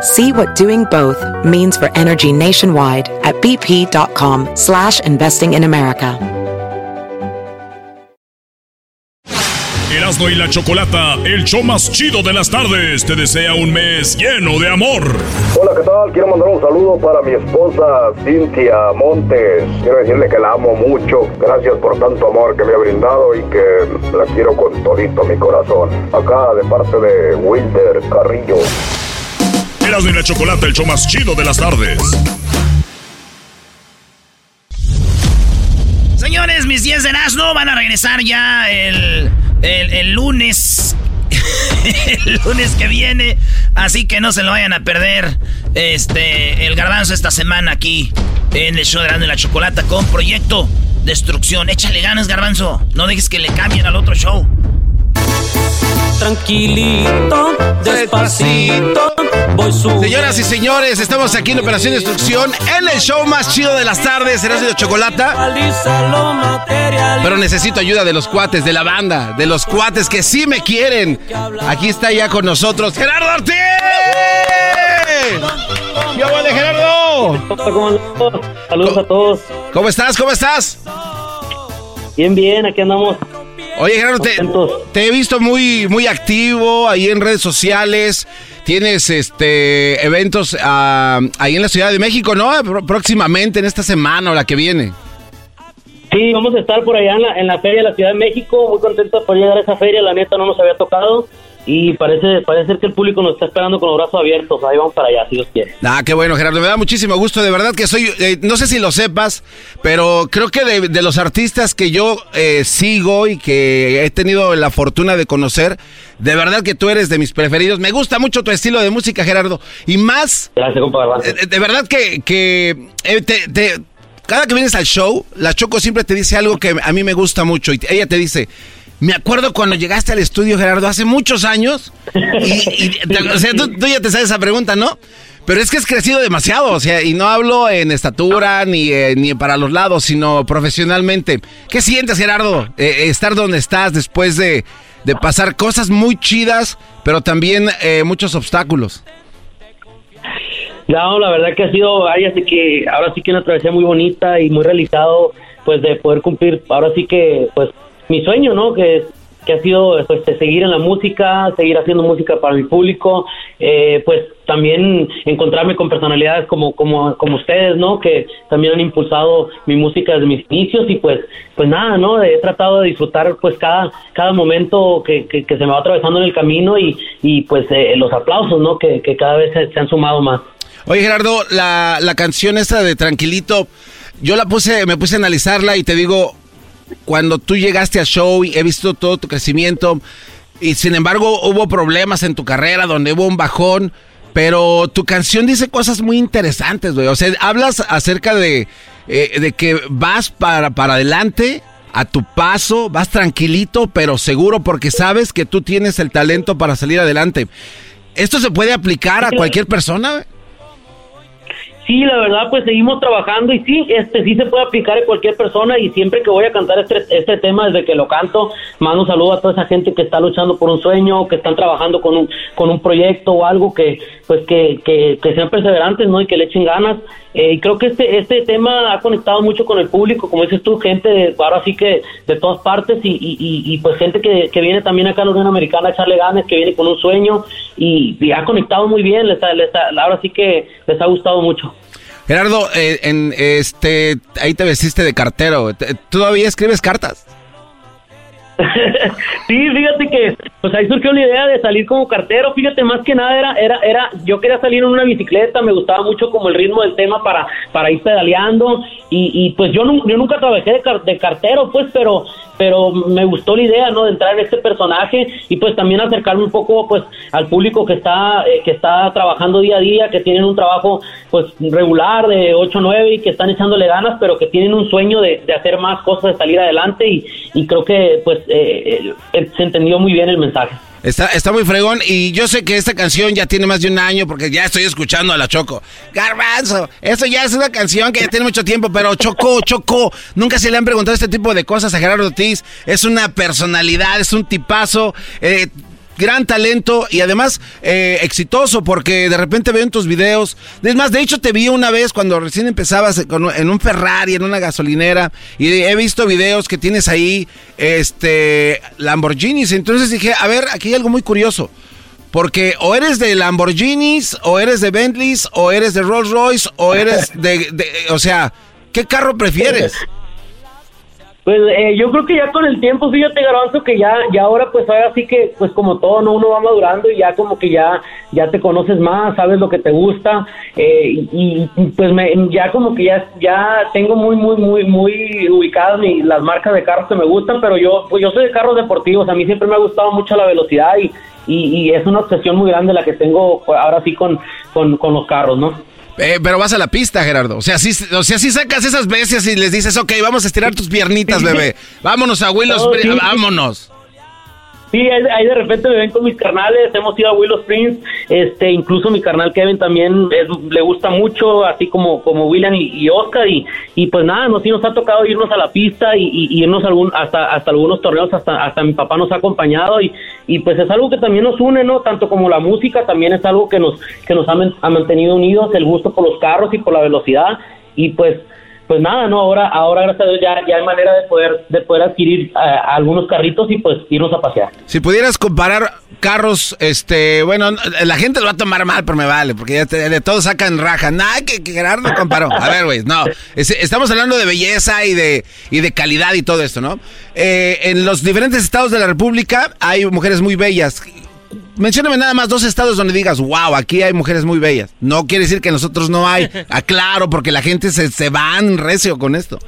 See what doing both means for energy nationwide at bp.com slash investing in America. Erasmo y la Chocolata, el show más chido de las tardes, te desea un mes lleno de amor. Hola, ¿qué tal? Quiero mandar un saludo para mi esposa Cintia Montes. Quiero decirle que la amo mucho. Gracias por tanto amor que me ha brindado y que la quiero con todito mi corazón. Acá de parte de Wilder Carrillo. Erasmo y la Chocolata, el show más chido de las tardes. Señores, mis 10 de Erasmo van a regresar ya el el, lunes. el lunes que viene. Así que no se lo vayan a perder. Este, el garbanzo esta semana aquí en el show de la Chocolata con Proyecto Destrucción. Échale ganas, garbanzo. No dejes que le cambien al otro show. Tranquilito, despacito. Voy Señoras y señores, estamos aquí en Operación Destrucción en el show más chido de las tardes, Será de Chocolata. Pero necesito ayuda de los cuates, de la banda, de los cuates que sí me quieren. Aquí está ya con nosotros Gerardo Ortiz. ¡Yo voy de Gerardo! Saludos a todos. ¿Cómo estás? ¿Cómo estás? Bien, bien, aquí andamos. Oye, Gerardo, te, he visto muy, muy activo ahí en redes sociales. Tienes este eventos ah, ahí en la Ciudad de México, ¿no? Próximamente, en esta semana o la que viene. Sí, vamos a estar por allá en la, en la feria de la Ciudad de México. Muy contentos por llegar a esa feria. La neta no nos había tocado. Y parece, parece ser que el público nos está esperando con los brazos abiertos. Ahí vamos para allá, si Dios quiere. Ah, qué bueno, Gerardo. Me da muchísimo gusto. De verdad que soy, eh, no sé si lo sepas, pero creo que de, los artistas que yo eh, sigo y que he tenido la fortuna de conocer, de verdad que tú eres de mis preferidos. Me gusta mucho tu estilo de música, Gerardo. Y más... Gracias, compadre. Eh, de, verdad que, que cada que vienes al show, la Choco siempre te dice algo que a mí me gusta mucho. Y ella te dice me acuerdo cuando llegaste al estudio, Gerardo, hace muchos años. Y, o sea, tú, ya te sabes esa pregunta, ¿no? Pero es que has crecido demasiado, o sea, y no hablo en estatura ni, eh, ni para los lados, sino profesionalmente. ¿Qué sientes, Gerardo, eh, estar donde estás después de, pasar cosas muy chidas, pero también eh, muchos obstáculos? No, la verdad que ha sido, ay, así que ahora sí que una travesía muy bonita y muy realizado, pues de poder cumplir, ahora sí que, pues mi sueño, ¿no? Que, que ha sido pues, seguir en la música, seguir haciendo música para mi público, eh, pues también encontrarme con personalidades como, como, como ustedes, ¿no? Que también han impulsado mi música desde mis inicios y pues, pues nada, ¿no? He tratado de disfrutar pues cada, cada momento que, que, se me va atravesando en el camino y, y pues eh, los aplausos, ¿no? Que, que cada vez se, han sumado más. Oye Gerardo, la, la canción esta de Tranquilito, yo la puse, me puse a analizarla y te digo, cuando tú llegaste al show y he visto todo tu crecimiento y sin embargo hubo problemas en tu carrera donde hubo un bajón, pero tu canción dice cosas muy interesantes, güey. O sea, hablas acerca de, eh, de que vas para, para adelante a tu paso, vas tranquilito, pero seguro porque sabes que tú tienes el talento para salir adelante. ¿Esto se puede aplicar a cualquier persona? Sí, la verdad, pues seguimos trabajando y sí, este sí se puede aplicar a cualquier persona y siempre que voy a cantar este, este tema, desde que lo canto, mando un saludo a toda esa gente que está luchando por un sueño, que están trabajando con un, con un proyecto o algo que, pues que, que, sean perseverantes, ¿no? Y que le echen ganas. Eh, creo que este, este tema ha conectado mucho con el público, como dices tú, gente ahora sí que de todas partes y, y, y, pues gente que, que, viene también acá a la Unión Americana a echarle ganas, que viene con un sueño y, ha conectado muy bien, les, les ahora sí que les ha gustado mucho. Gerardo, eh, en este, ahí te vestiste de cartero. ¿Todavía escribes cartas? sí, fíjate que pues ahí surgió la idea de salir como cartero. Fíjate, más que nada era, era, era, yo quería salir en una bicicleta, me gustaba mucho como el ritmo del tema para, para ir pedaleando y, y pues yo, yo nunca trabajé de, de cartero, pues, pero pero me gustó la idea, ¿no? De entrar en este personaje y pues también acercarme un poco, pues, al público que está, eh, que está trabajando día a día, que tienen un trabajo, pues, regular de 8 9 y que están echándole ganas, pero que tienen un sueño de, hacer más cosas, de salir adelante y, y creo que, pues, eh, eh, se entendió muy bien el mensaje. Está, está muy fregón y yo sé que esta canción ya tiene más de un año porque ya estoy escuchando a la Choco. Garbanzo, esto ya es una canción que ya tiene mucho tiempo, pero Choco, Choco, nunca se le han preguntado este tipo de cosas a Gerardo Ortiz. Es una personalidad, es un tipazo. Eh, gran talento y además eh, exitoso porque de repente veo en tus videos. Es más, de hecho te vi una vez cuando recién empezabas en un Ferrari, en una gasolinera y he visto videos que tienes ahí, este, Lamborghinis. Entonces dije, a ver, aquí hay algo muy curioso. Porque o eres de Lamborghinis, o eres de Bentleys, o eres de Rolls Royce, o eres de, de o sea, ¿qué carro prefieres? Pues eh, yo creo que ya con el tiempo, fíjate Garbanzo, que ya, ya ahora pues ahora sí que pues como todo, ¿no? Uno va madurando y ya como que ya, ya te conoces más, sabes lo que te gusta eh, y, pues me, ya como que ya, ya tengo muy, muy, muy, muy ubicadas las marcas de carros que me gustan, pero yo, pues yo soy de carros deportivos, a mí siempre me ha gustado mucho la velocidad y, y, es una obsesión muy grande la que tengo ahora sí con, con, con los carros, ¿no? Eh, pero vas a la pista, Gerardo. O sea, si, o sea, si sacas esas bestias y les dices, ok, vamos a estirar tus piernitas, bebé. Vámonos a Willow vámonos. Sí, ahí de repente me ven con mis carnales, hemos ido a Willow Springs, este, incluso mi carnal Kevin también le gusta mucho, así como, como William y, Oscar, y, y pues nada, nos, sí nos ha tocado irnos a la pista y, y, irnos algún, hasta, hasta algunos torneos, hasta, hasta mi papá nos ha acompañado, y, y pues es algo que también nos une, ¿no? Tanto como la música, también es algo que nos, que nos ha mantenido unidos, el gusto por los carros y por la velocidad, y pues pues nada, no, ahora, ahora gracias a Dios ya, ya hay manera de poder, de poder adquirir eh, algunos carritos y pues irnos a pasear. Si pudieras comparar carros, este, bueno, la gente lo va a tomar mal, pero me vale, porque ya de todos sacan raja. Nada, que, que Gerardo comparó. A ver, güey, no. estamos hablando de belleza y de, y de calidad y todo esto, ¿no? Eh, en los diferentes estados de la República hay mujeres muy bellas. Mencióname nada más dos estados donde digas, wow, aquí hay mujeres muy bellas. No quiere decir que nosotros no hay. Aclaro, porque la gente se, se van recio con esto.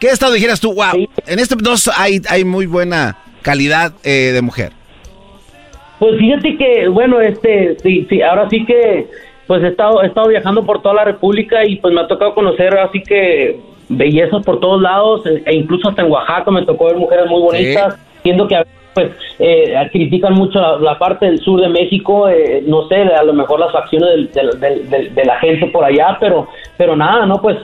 ¿Qué estado dijeras tú, wow, en estos dos hay, hay muy buena calidad eh, de mujer? Pues fíjate que, bueno, este, sí, sí, ahora sí que, pues he estado, he estado viajando por toda la República y pues me ha tocado conocer así que bellezas por todos lados, e, e incluso hasta en Oaxaca me tocó ver mujeres muy bonitas, siendo que a pues eh, critican mucho la, parte del sur de México, eh, no sé, a lo mejor las facciones de la gente por allá, pero pero nada, ¿no? Pues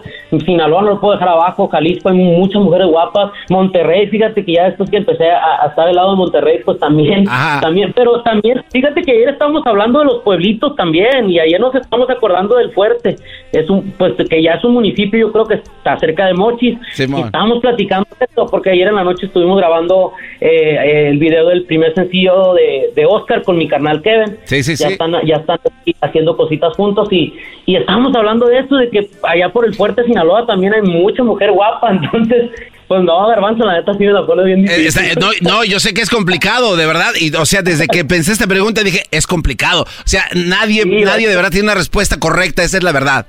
Sinaloa no lo puedo dejar abajo, Jalisco hay muchas mujeres guapas, Monterrey, fíjate que ya después que empecé a, estar del lado de Monterrey, pues también, también, pero también, fíjate que ayer estábamos hablando de los pueblitos también, y ayer nos estamos acordando del Fuerte, es un, pues que ya es un municipio, yo creo que está cerca de Mochis, estábamos platicando esto, porque ayer en la noche estuvimos grabando eh, el video del primer sencillo de, de Oscar con mi carnal Kevin. Sí, sí, ya Están, ya están haciendo cositas juntos y, y estábamos hablando de eso, de que allá por el fuerte Sinaloa también hay mucha mujer guapa, entonces pues no, Garbanzo, la neta sí me la pone bien eh, difícil. no, no, yo sé que es complicado, de verdad. Y, o sea, desde que pensé esta pregunta dije, es complicado. O sea, nadie, nadie de verdad tiene una respuesta correcta, esa es la verdad.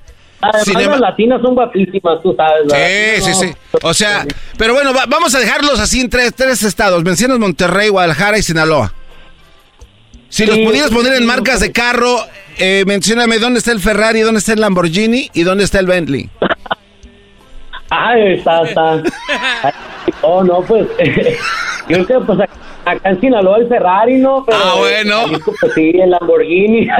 Además, las latinas son guapísimas, tú sabes. Sí, sí, sí. O sea, pero bueno, vamos a dejarlos así en tres, tres estados. Mencionas Monterrey, Guadalajara y Sinaloa. Si los pudieras poner en marcas de carro, eh, mencióname dónde está el Ferrari, dónde está el Lamborghini y dónde está el Bentley. Ay, está, está. Oh, no, pues. yo creo que pues acá en Sinaloa el Ferrari, ¿no? ah, bueno. pues, sí, el Lamborghini.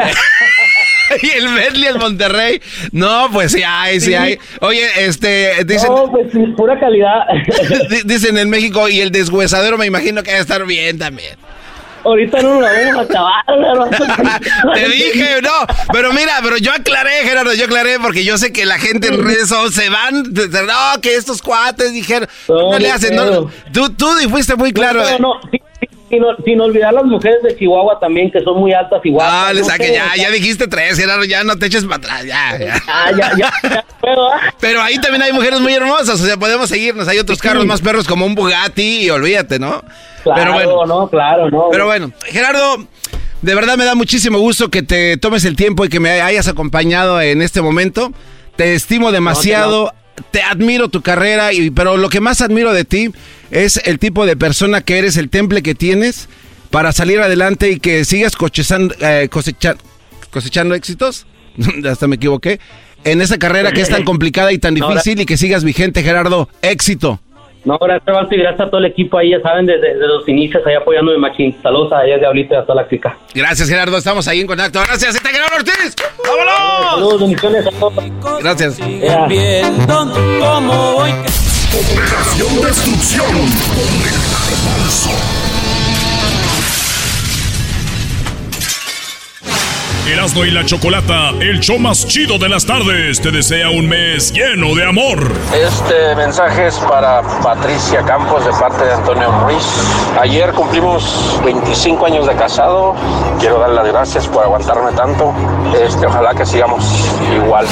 y el Bentley, el Monterrey. No, pues sí hay, sí, hay. Oye, este, dicen. No, pues pura calidad. dicen en México, y el deshuesadero me imagino que va a estar bien también. Ahorita no lo vamos a acabar. Te dije, no. Pero mira, pero yo aclaré, Gerardo, yo aclaré porque yo sé que la gente en redes se van. No, que estos cuates dijeron. No, le hacen. No, tú, tú fuiste muy claro. No, no, sin, sin olvidar las mujeres de Chihuahua también, que son muy altas y guapas. Ah, le No saque, sé, ya, ya dijiste tres, Gerardo, ya no te eches para atrás, ya, ya. Ah, ya, ya, ya puedo, ¿ah? Pero ahí también hay mujeres muy hermosas, o sea, podemos seguirnos. Hay otros carros más perros como un Bugatti y olvídate, ¿no? Claro, Pero bueno, no, claro, no. pero bueno, Gerardo, de verdad me da muchísimo gusto que te tomes el tiempo y que me hayas acompañado en este momento. Te estimo demasiado, te admiro tu carrera, y, pero lo que más admiro de ti es el tipo de persona que eres, el temple que tienes para salir adelante y que sigas cosechando, eh, cosecha- cosechando éxitos. Hasta me equivoqué. En esa carrera que es tan complicada y tan difícil y que sigas vigente, Gerardo. Éxito. No, gracias, Banzo, y gracias a todo el equipo ahí, ya saben, desde, desde los inicios, ahí apoyándome machín. Saludos a ella, Diablito, y a toda la chica. Gracias, Gerardo. Estamos ahí en contacto. Gracias. Está Gerardo Ortiz. ¡Vámonos! Saludos, bendiciones a todos. Gracias. Operación Destrucción con el Erasmo y la Chocolata, el show más chido de las tardes, te desea un mes lleno de amor. Este mensaje es para Patricia Campos de parte de Antonio Ruiz. Ayer cumplimos 25 años de casado. Quiero dar las gracias por aguantarme tanto. Este, ojalá que sigamos igual.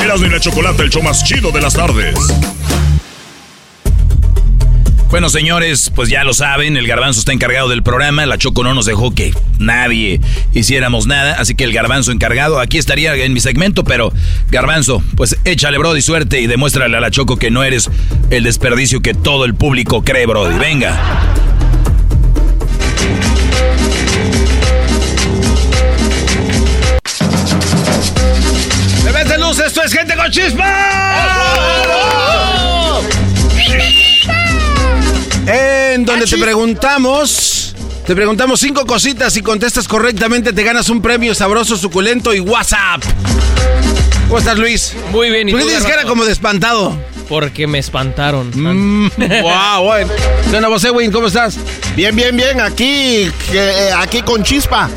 Erasmo y la Chocolata, el show más chido de las tardes. Bueno, señores, pues ya lo saben, el garbanzo está encargado del programa, la Choco no nos dejó que nadie hiciéramos nada, así que el garbanzo encargado, aquí estaría en mi segmento, pero garbanzo, pues échale, Brody, suerte y demuéstrale a la Choco que no eres el desperdicio que todo el público cree, Brody. Venga. ¡Bebés de luz! ¡Esto es Gente con Chispa! En donde te preguntamos, te preguntamos cinco cositas y contestas correctamente, te ganas un premio sabroso, suculento y WhatsApp. ¿Cómo estás, Luis? Muy bien, ¿y ¿Por qué tú, tienes cara como de espantado? Porque me espantaron. Mm, wow, bueno. ¿Qué onda, vos, Edwin? ¿Cómo estás? Bien, bien, bien. Aquí, eh, aquí con chispa.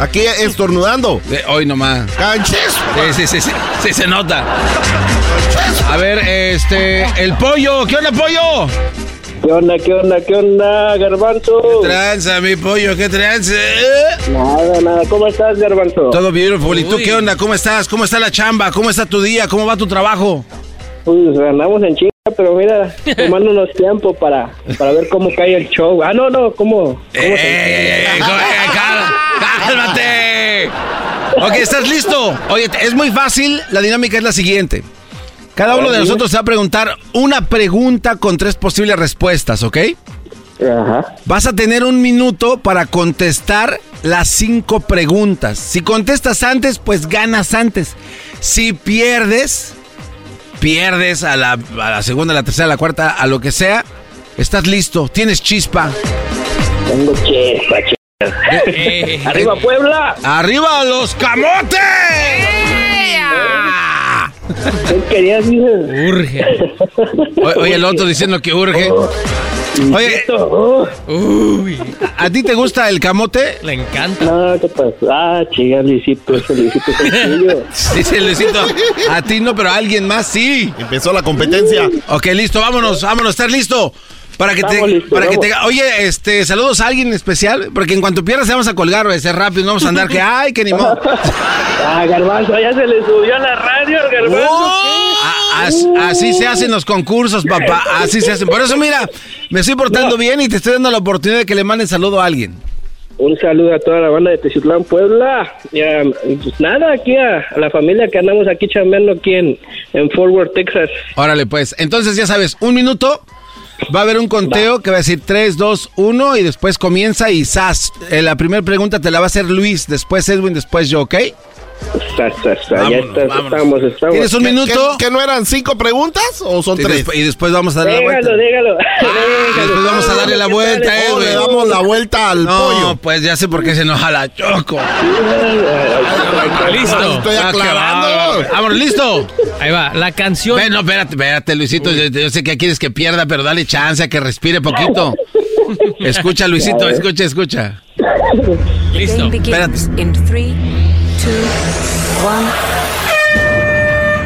Aquí estornudando. Eh, hoy nomás. Con chispa. Sí, sí, sí, sí, sí, se nota. A ver, este, el pollo, ¿qué onda, pollo? ¿Qué onda, qué onda, qué onda, Garbanzo? Tranza, mi pollo, ¿qué tranza? Nada, nada. ¿Cómo estás, Garbanzo? Todo beautiful. ¿Y tú qué onda? ¿Cómo estás? ¿Cómo está la chamba? ¿Cómo está tu día? ¿Cómo va tu trabajo? Pues andamos en chinga, pero mira, tomándonos tiempo para, para ver cómo cae el show. Ah, no, no, ¿cómo? cómo ¡Eh, se- eh, eh, eh, ¡Cálmate! Ok, ¿estás listo? Oye, es muy fácil. La dinámica es la siguiente. Cada uno de nosotros se va a preguntar una pregunta con tres posibles respuestas, ¿ok? Ajá. Vas a tener un minuto para contestar las cinco preguntas. Si contestas antes, pues ganas antes. Si pierdes, pierdes a la, a la segunda, a la tercera, a la cuarta, a lo que sea. Estás listo, tienes chispa. Tengo chispa, chispa. Eh, ¡Arriba, Puebla! ¡Arriba los camotes! ¿Qué querías, dices? urge. O- Oye, el otro diciendo que urge. Oye, Oh, Uy, ¿a a ti te gusta el camote? le encanta. no, ¿qué pasó? Ah, chica, Luisito, ese Luisito es. Dice Luisito, a ti no, pero a alguien más sí. Empezó la competencia. Ok, listo, vámonos, vámonos, ¿estás listo? Para que te, listos, para que te, oye, este, saludos a alguien especial, porque en cuanto pierdas te vamos a colgar, güey, ser rápido, no vamos a andar que, ay, que ni modo. Ah, Garbanzo, ya se le subió a la radio al Garbanzo. A- as- así se hacen los concursos, papá, así se hacen. Por eso, mira, me estoy portando bien y te estoy dando la oportunidad de que le mandes saludo a alguien. Un saludo a toda la banda de Teziutlán, Puebla. Ya, pues nada, aquí a, a la familia que andamos aquí chambeando aquí en, en Fort Worth, Texas. Órale, pues. Entonces, ya sabes, un minuto. Va a haber un conteo que va a decir 3, 2, 1 y después comienza y ¡zas! Eh, la primera pregunta te la va a hacer Luis, después Edwin, después yo, ¿ok? Sa, sa, sa, ya está- estamos, estamos. ¿Tienes un ¿Qué- minuto? ¿Que, que no eran cinco preguntas o son Y, tres? despu- y después vamos a darle la vuelta. Dígalo, dígalo. Ah, después vamos a darle la vuelta, eh, le damos la vuelta al No, pollo. pues ya sé por qué se enoja la Choco. Listo. Estoy Ah, qué aclarando. Vámonos, listo. Ahí va, la canción. Bueno, espérate, espérate, Luisito. Yo, yo sé que quieres que pierda, pero dale chance a que respire poquito. Escucha, Luisito, escucha, escucha. Listo. Espérate.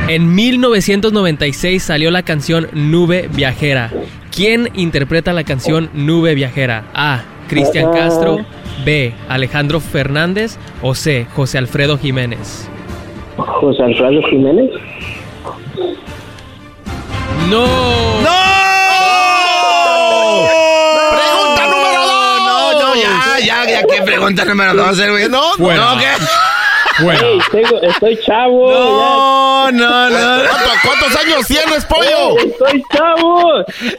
En 1996 salió la canción Nube Viajera. ¿Quién interpreta la canción Nube Viajera? A. Cristian. Castro. B. Alejandro Fernández. O C. José Alfredo Jiménez. José Alfredo Jiménez. ¡No! ¡Pregunta número dos! No, no, ya, ya, ya, ¿qué pregunta número dos, eh, güey? No, No, ¿qué? Ey, tengo- estoy chavo. No, no, no. ¿Cuánto- ¿Cuántos años tienes, pollo? Estoy chavo.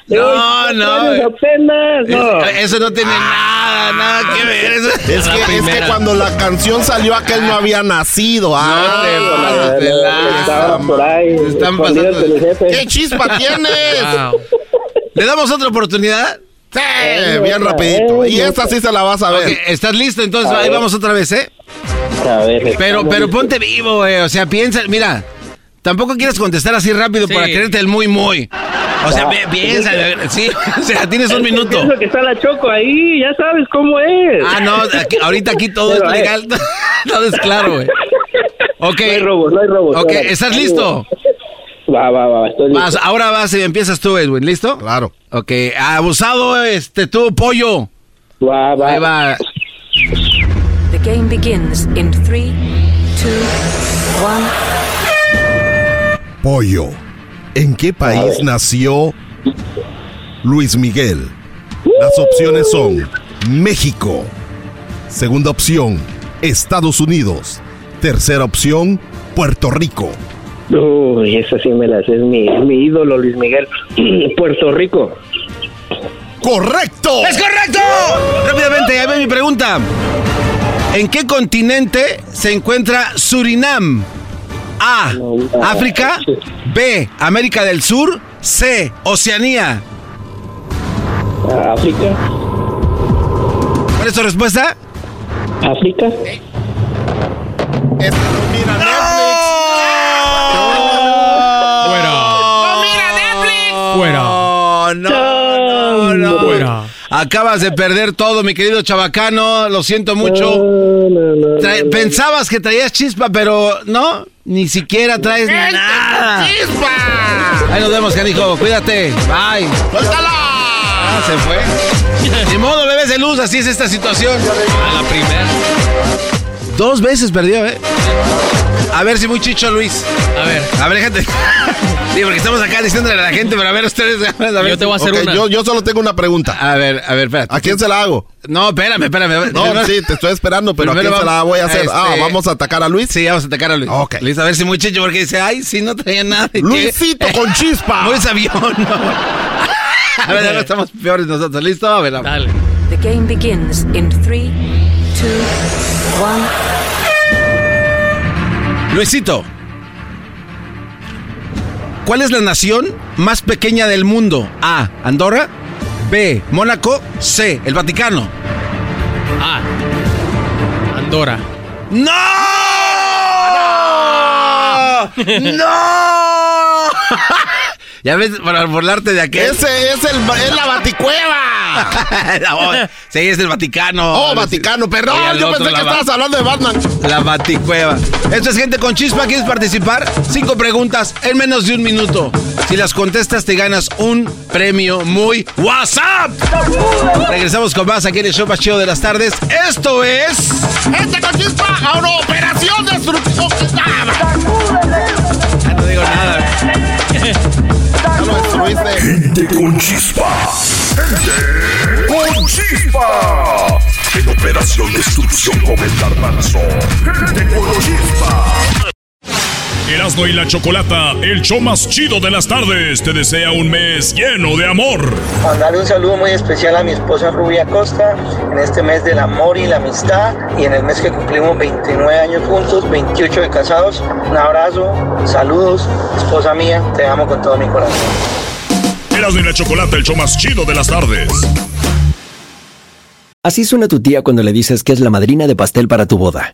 No, 24 no. apenas. No. Es- Eso no tiene nada, nada que ver. Es que, es que cuando la canción salió, aquel no había nacido. Ah, te No, Estaba por ahí. Están pasando. ¿Qué chispa tienes? Wow. ¿Le damos otra oportunidad? Sí, bien rapidito. Y esta sí se la vas a ver. ¿estás listo? Entonces ahí vamos otra vez, ¿eh? Pero, pero ponte vivo, güey. O sea, piensa, mira, tampoco quieres contestar así rápido Sí. para creerte el muy, muy. O sea, pi- piensa, sí, o sea, tienes un minuto. Pienso que está la Choco ahí, ya sabes cómo es. Ah, no, aquí- ahorita aquí todo Pero, es eh. legal, todo es claro, güey. Ok, No hay robos, no hay robos. ok. ¿estás listo? Va, va, va, estoy listo. Vas, ahora vas y empiezas tú, Edwin, ¿listo? Claro. Ok, abusado, este, tú, pollo. Va, va. Ahí va. The game begins in three, two, one. Pollo. ¿En qué país nació Luis Miguel? Las opciones son México. Segunda opción, Estados Unidos. Tercera opción, Puerto Rico. Uy, esa sí me la sé, es mi, mi ídolo, Luis Miguel. Puerto Rico. ¡Correcto! ¡Es correcto! Rápidamente, ahí va mi pregunta. ¿En qué continente se encuentra Surinam? A. África. B. América del Sur. C. Oceanía. África. ¿Cuál es tu respuesta? África. Este no mira Fuera. No, no, no, no. Fuera. Acabas de perder todo, mi querido chabacano. Lo siento mucho. No, no, no, Tra- no. Pensabas que traías chispa, pero no. Ni siquiera traes nada. Ahí nos vemos, canijo. Cuídate. Bye. ¡Suéltala! Ah, se fue. Ni modo, bebés de luz, así es esta situación. A la primera. Dos veces perdió, ¿eh? A ver si muy chicho, Luis. A ver, A ver, gente. Sí, porque estamos acá diciéndole a la gente, pero a ver ustedes. A ver, yo te voy a hacer una. yo, yo solo tengo una pregunta. A ver, a ver, espérate. ¿A quién se la hago? No, espérame, espérame. No, sí, te estoy esperando, pero ¿a quién se la voy a hacer? Ah, este- ¿vamos a atacar a Luis? Sí, vamos a atacar a Luis. Ok. Luis, a ver si muy chicho, porque dice, ay, sí, no traía nada. Luisito con chispa. Muy sabión, ¿no? A ver, ahora estamos peores nosotros. ¿Listo? A ver, vamos. Dale. The game begins in three, two, one. Luisito. ¿Cuál es la nación más pequeña del mundo? A. Andorra. B. Mónaco. C. El Vaticano. A. Andorra. ¡No! ¡No! ya ves, para burlarte de aquel. Ese es, el, es la baticueva. No, sí, es el Vaticano. Oh, Vaticano, perdón. Al yo otro, pensé que la va- estabas hablando de Batman. La Baticueva. Esto es gente con chispa. ¿Quieres participar? Cinco preguntas en menos de un minuto. Si las contestas, te ganas un premio muy WhatsApp. Regresamos con más aquí en el show más chido de las tardes. Esto es. Gente con chispa a una operación destructiva. Ya no digo nada. Ya lo destruiste. Gente con chispa. Gente con chispa. En operación destrucción con el garbanzo. Gente con chispa. Erasmo y la Chocolata, el show más chido de las tardes, te desea un mes lleno de amor. Mandarle un saludo muy especial a mi esposa Rubia Costa en este mes del amor y la amistad y en el mes que cumplimos 29 años juntos, 28 de casados. Un abrazo, saludos, esposa mía, te amo con todo mi corazón. Erasmo y la Chocolata, el show más chido de las tardes. Así suena tu tía cuando le dices que es la madrina de pastel para tu boda.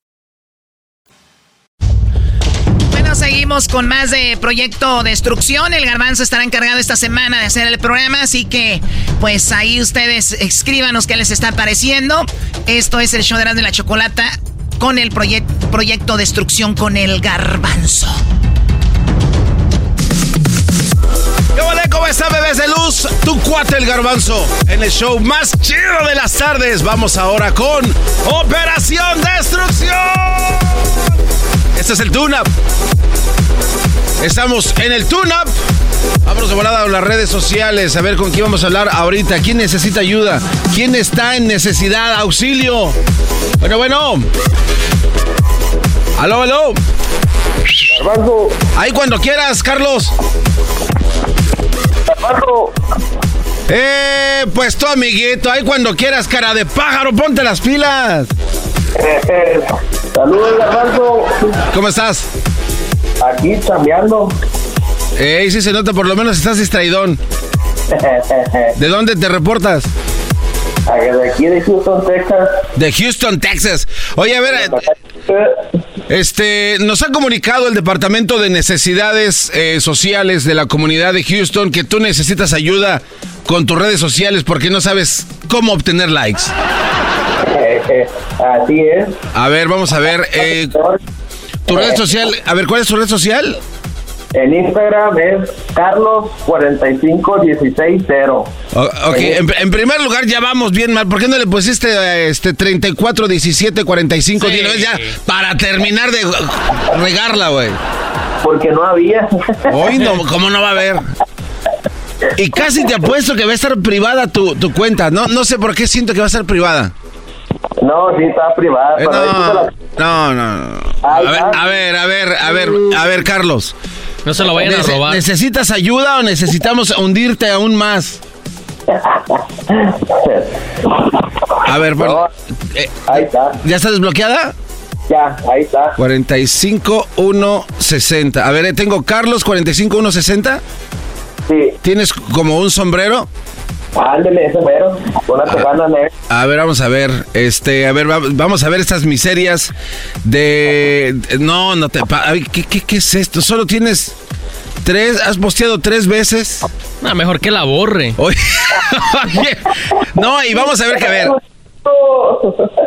Seguimos con más de Proyecto Destrucción. El Garbanzo estará encargado esta semana de hacer el programa, así que pues ahí ustedes escríbanos qué les está pareciendo. Esto es el show de de la Chocolata con el Proyecto Destrucción con el Garbanzo. ¿Qué ¿Cómo está, bebés de luz? Tu cuate el garbanzo. En el show más chido de las tardes. Vamos ahora con Operación Destrucción. Este es el tune-up. Estamos en el tune-up. Vamos de volada a las redes sociales a ver con quién vamos a hablar ahorita. ¿Quién necesita ayuda? ¿Quién está en necesidad? ¡Auxilio! Bueno, bueno. Aló, aló. Ahí cuando quieras, Carlos. Eh, pues tu amiguito, ahí cuando quieras, cara de pájaro, ponte las pilas. Saludos, Garbanzo. ¿Cómo estás? Aquí cambiando. Ey, sí se nota, por lo menos estás distraidón. ¿De dónde te reportas? De aquí de Houston, Texas. De Houston, Texas. Oye, a ver, este, nos ha comunicado el Departamento de Necesidades eh, Sociales de la comunidad de Houston que tú necesitas ayuda con tus redes sociales porque no sabes cómo obtener likes. Así es. A ver, vamos a ver. Eh, tu red social, a ver, ¿cuál es tu red social? En Instagram es Carlos45160. ok, en, primer lugar ya vamos bien mal. ¿Por qué no le pusiste este 341745 sí. ya para terminar de regarla, güey? Porque no había. Hoy no, ¿cómo no va a haber? Y casi te apuesto que va a estar privada tu, tu cuenta. No, no sé por qué siento que va a estar privada. No, sí está privada. Eh, no, no, no, A ver, a ver, a ver, a ver, a ver, Carlos. No se lo vayan a robar. ¿Necesitas ayuda o necesitamos hundirte aún más? A ver, bueno. Eh, ahí está. ¿Ya está desbloqueada? Ya, ahí está. 45160. A ver, eh, tengo Carlos 45160. Sí. ¿Tienes como un sombrero? Ándele, ese mero. Una tejana negra. A ver, vamos a ver. Este, a ver, vamos a ver estas miserias de. No, no te. ¿Qué, qué, qué es esto? Solo tienes. Tres, has posteado tres veces. No, mejor que la borre. Oye, no, y vamos a ver que a ver.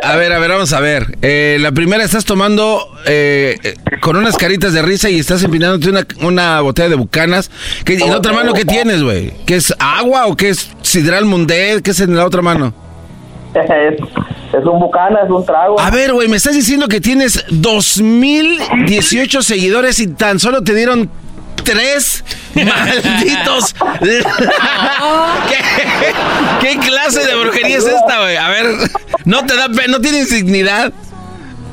A ver, a ver, vamos a ver. Eh, la primera estás tomando eh, con unas caritas de risa y estás empinándote una, una botella de bucanas. ¿Qué, ¿En la otra mano qué tienes, güey? ¿Qué es agua o qué es sidral mundet? ¿Qué es en la otra mano? Es, es un bucana, es un trago. A ver, güey, me estás diciendo que tienes 2018 seguidores y tan solo te dieron tres malditos. ¿Qué, ¿Qué, clase de brujería es esta, güey? A ver, no te da no tienes dignidad.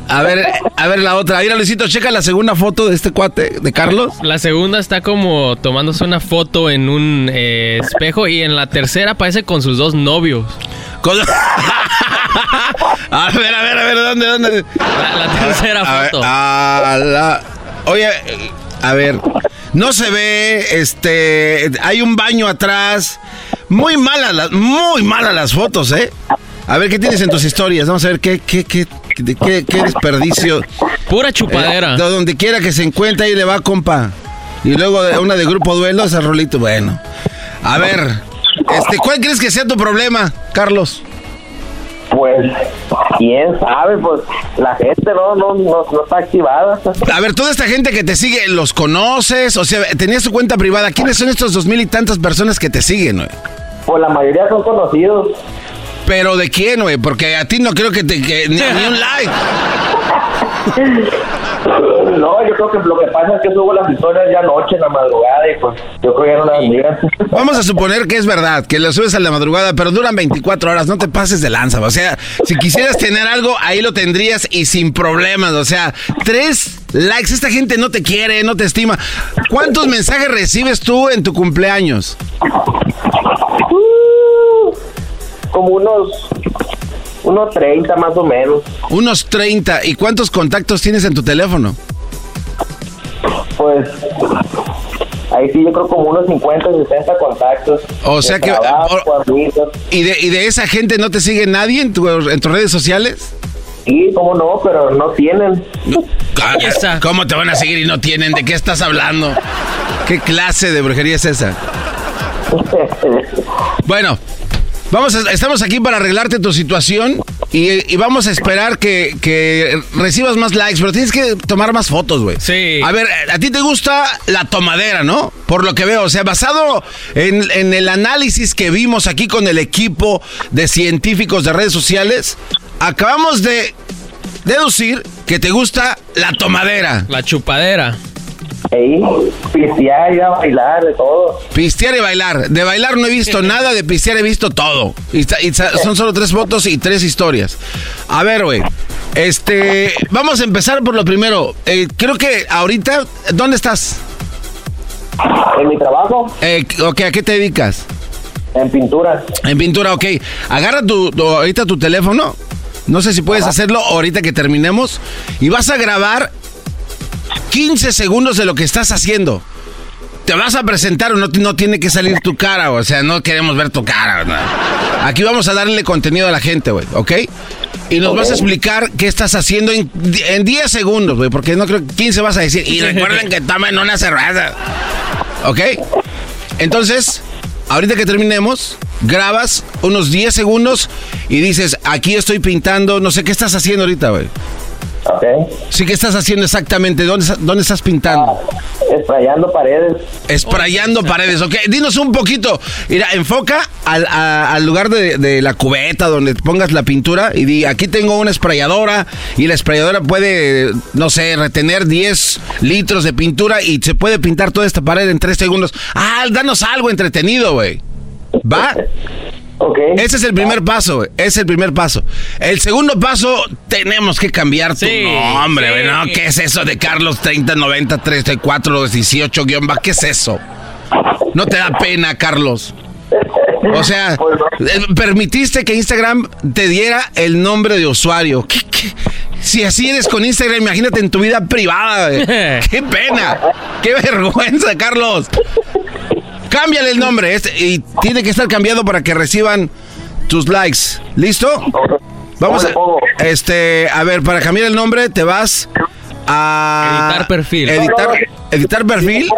A ver, a ver la otra. Mira, Luisito, checa la segunda foto de este cuate, de Carlos. La segunda está como tomándose una foto en un eh, espejo y en la tercera aparece con sus dos novios. a ver, a ver, a ver, ¿dónde, dónde? La, tercera foto. a la... Oye, a ver, No se ve, este, hay un baño atrás. Muy malas, las, muy malas las fotos, ¿eh? A ver, ¿qué tienes en tus historias? Vamos a ver qué, qué, qué, qué, qué- qué desperdicio. Pura chupadera. Eh, de donde quiera que se encuentre, ahí le va, compa. Y luego una de grupo duelo, ese rolito, bueno. A ver, este, ¿cuál crees que sea tu problema, Carlos? Pues, quién sabe, pues la gente no, no, no, no está activada. A ver, toda esta gente que te sigue, ¿los conoces? O sea, tenías tu cuenta privada. ¿Quiénes son estos dos mil y tantas personas que te siguen? Pues la mayoría son conocidos. ¿Pero de quién, güey? Porque a ti no creo que te... que- ni, ni un like. No, yo creo que lo que pasa es que subo las historias ya anoche en la madrugada y pues yo creo que ya no las miran. Vamos a suponer que es verdad, que lo subes a la madrugada, pero duran 24 horas, no te pases de lanza. O sea, si quisieras tener algo, ahí lo tendrías y sin problemas. O sea, tres likes, esta gente no te quiere, no te estima. ¿Cuántos mensajes recibes tú en tu cumpleaños? Como unos, unos 30 más o menos. Unos 30. ¿Y cuántos contactos tienes en tu teléfono? Pues ahí sí yo creo como unos 50, 60 contactos. O sea De que- trabajo. ¿Y de, y de esa gente no te sigue nadie en, tu- en tus redes sociales? Sí, cómo no, pero no tienen. ¿Cómo te van a seguir y no tienen? ¿De qué estás hablando? ¿Qué clase de brujería es esa? Bueno, vamos a- estamos aquí para arreglarte tu situación y, y vamos a esperar que, que recibas más likes, pero tienes que tomar más fotos, güey. Sí. A ver, a ti te gusta la tomadera, ¿no? Por lo que veo, o sea, basado en, en el análisis que vimos aquí con el equipo de científicos de redes sociales, acabamos de deducir que te gusta la tomadera. La chupadera. Ahí, pistear, ir a bailar, de todo. Pistear y bailar. De bailar no he visto nada, de pistear he visto todo. Y, y son solo tres fotos y tres historias. A ver, güey. Este, vamos a empezar por lo primero. Eh, creo que ahorita, ¿dónde estás? En mi trabajo. Eh, ok, ¿a qué te dedicas? En pintura. En pintura, ok. Agarra tu, tu- ahorita tu teléfono. No sé si puedes hacerlo ahorita que terminemos. Y vas a grabar 15 segundos de lo que estás haciendo. Te vas a presentar o no, no tiene que salir tu cara, o sea, no queremos ver tu cara. no. Aquí vamos a darle contenido a la gente, güey, ¿ok? Y nos vas a explicar qué estás haciendo en, en 10 segundos, güey, porque no creo que 15 vas a decir. Y recuerden que tomen una cerveza. ¿Ok? Entonces, ahorita que terminemos, grabas unos 10 segundos y dices, aquí estoy pintando, no sé qué estás haciendo ahorita, güey. Ok. Sí, ¿qué estás haciendo exactamente? ¿Dónde, dónde estás pintando? Esprayando paredes. Esprayando paredes, ok. Dinos un poquito. Mira, enfoca al, a- al lugar de, de la cubeta donde pongas la pintura y di, aquí tengo una esprayadora y la esprayadora puede, no sé, retener 10 litros de pintura y se puede pintar toda esta pared en 3 segundos. Ah, danos algo entretenido, güey. ¿Va? Ese es el primer paso, güey. Ese es el primer paso. El segundo paso, tenemos que cambiar tu Sí, nombre, sí. ¿no? ¿Qué es eso de Carlos 30, 90, 34, 18, guion bajo? ¿Qué es eso? No te da pena, Carlos. O sea, eh, permitiste que Instagram te diera el nombre de usuario. ¿Qué, qué? Si así eres con Instagram, imagínate en tu vida privada. güey. ¡Qué pena! ¡Qué vergüenza, Carlos! Cámbiale el nombre este, y tiene que estar cambiado para que reciban tus likes. ¿Listo? Vamos a, este, a ver, para cambiar el nombre te vas a Editar perfil. Editar, editar perfil.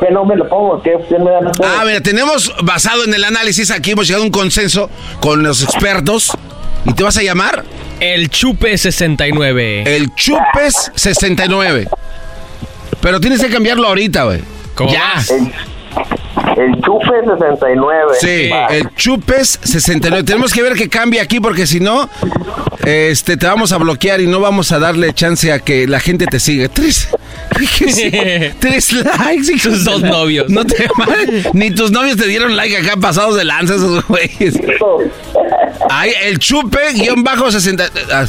¿Qué nombre le pongo? ¿Qué me dan ustedes? Ah, mira, tenemos basado en el análisis aquí hemos llegado a un consenso con los expertos y te vas a llamar El Chupe 69. el Chupes 69. Pero tienes que cambiarlo ahorita, güey. ¿Cómo Ya. El Chupe 69. Sí, Va. el Chupes 69. Tenemos que ver que cambie aquí porque si no, este, te vamos a bloquear y no vamos a darle chance a que la gente te siga. Tres, tres likes. hijos Tus dos novios. No te Ni tus novios te dieron like acá pasados de lanza esos güeyes. Ahí, el chupe guion bajo 60. ah,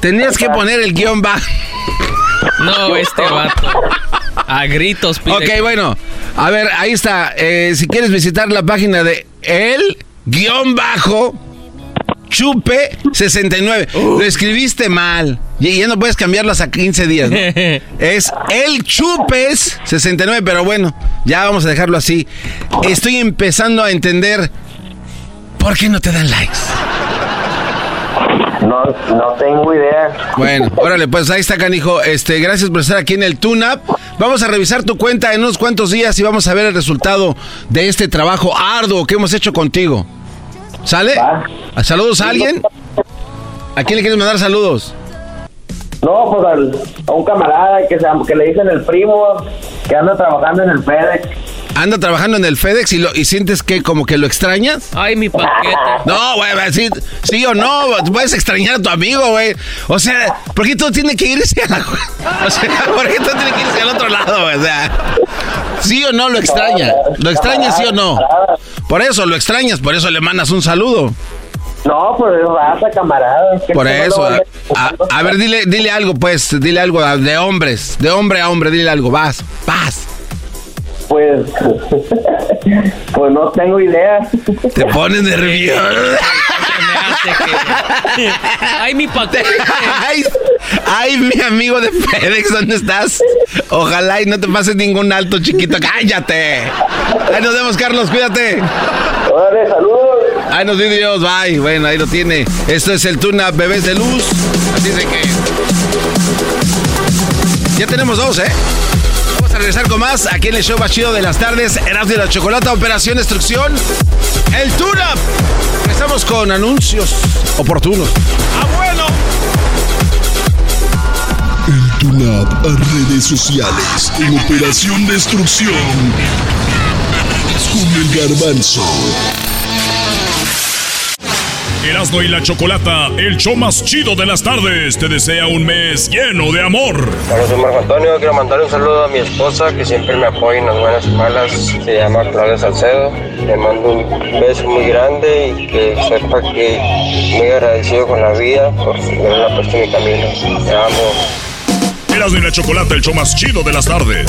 Tenías que poner el guion bajo. No, este vato. A gritos pide. Ok, bueno. A ver, ahí está. Eh, si quieres visitar la página de el guion bajo Chupe 69. Lo escribiste mal. Y ya no puedes cambiarlo hasta 15 días. ¿no? es el Chupes 69, pero bueno, ya vamos a dejarlo así. Estoy empezando a entender por qué no te dan likes. No, no tengo idea. Bueno, órale, pues ahí está, canijo. Este, gracias por estar aquí en el Tune Up. Vamos a revisar tu cuenta en unos cuantos días y vamos a ver el resultado de este trabajo arduo que hemos hecho contigo. ¿Sale? ¿Saludos a alguien? ¿A quién le quieres mandar saludos? No, pues al- a un camarada que, se, que le dicen el primo, que anda trabajando en el FedEx. Anda trabajando en el FedEx y, lo, y sientes que como que lo extrañas. Ay, mi paquete. No, güey, sí, sí o no, puedes extrañar a tu amigo, güey. O sea, ¿por qué todo tiene que irse a la... O sea, ¿por qué todo tiene que irse al otro lado, güey? O sea, ¿sí o no lo extraña? ¿Lo extrañas, sí o no? Por eso, lo extrañas, por eso le mandas un saludo. No, pues es raza, camarada. que Por eso, voy a, a- a- a ver, dile, dile algo, pues, dile algo de hombres, de hombre a hombre, dile algo, vas, vas. Pues, pues no tengo idea. Te pones nervioso. Ay, mi paquete. Ay, ay, mi amigo de FedEx, ¿dónde estás? Ojalá y no te pases ningún alto, chiquito. ¡Cállate! Ahí nos vemos, Carlos, cuídate. Órale, saludos. Ay, nos dio Dios, bye. Bueno, ahí lo tiene. Esto es el Tuna Bebés de Luz. Así de que. Ya tenemos dos, ¿eh? Vamos a regresar con más aquí en el show más chido de las tardes. Erasmo de la Chocolata, Operación Destrucción. El Tuna. Empezamos con anuncios oportunos. ¡Ah, bueno! El Tunab a redes sociales en Operación Destrucción. Con el garbanzo. Erasmo y la Chocolata, el show más chido de las tardes, te desea un mes lleno de amor. Hola, soy Marco Antonio. Quiero mandarle un saludo a mi esposa que siempre me apoya en las buenas y malas. Se llama Claudia Salcedo. Le mando un beso muy grande y que sepa que muy agradecido con la vida por haberla puesto en mi camino. Te amo. Erasmo y la Chocolata, el show más chido de las tardes.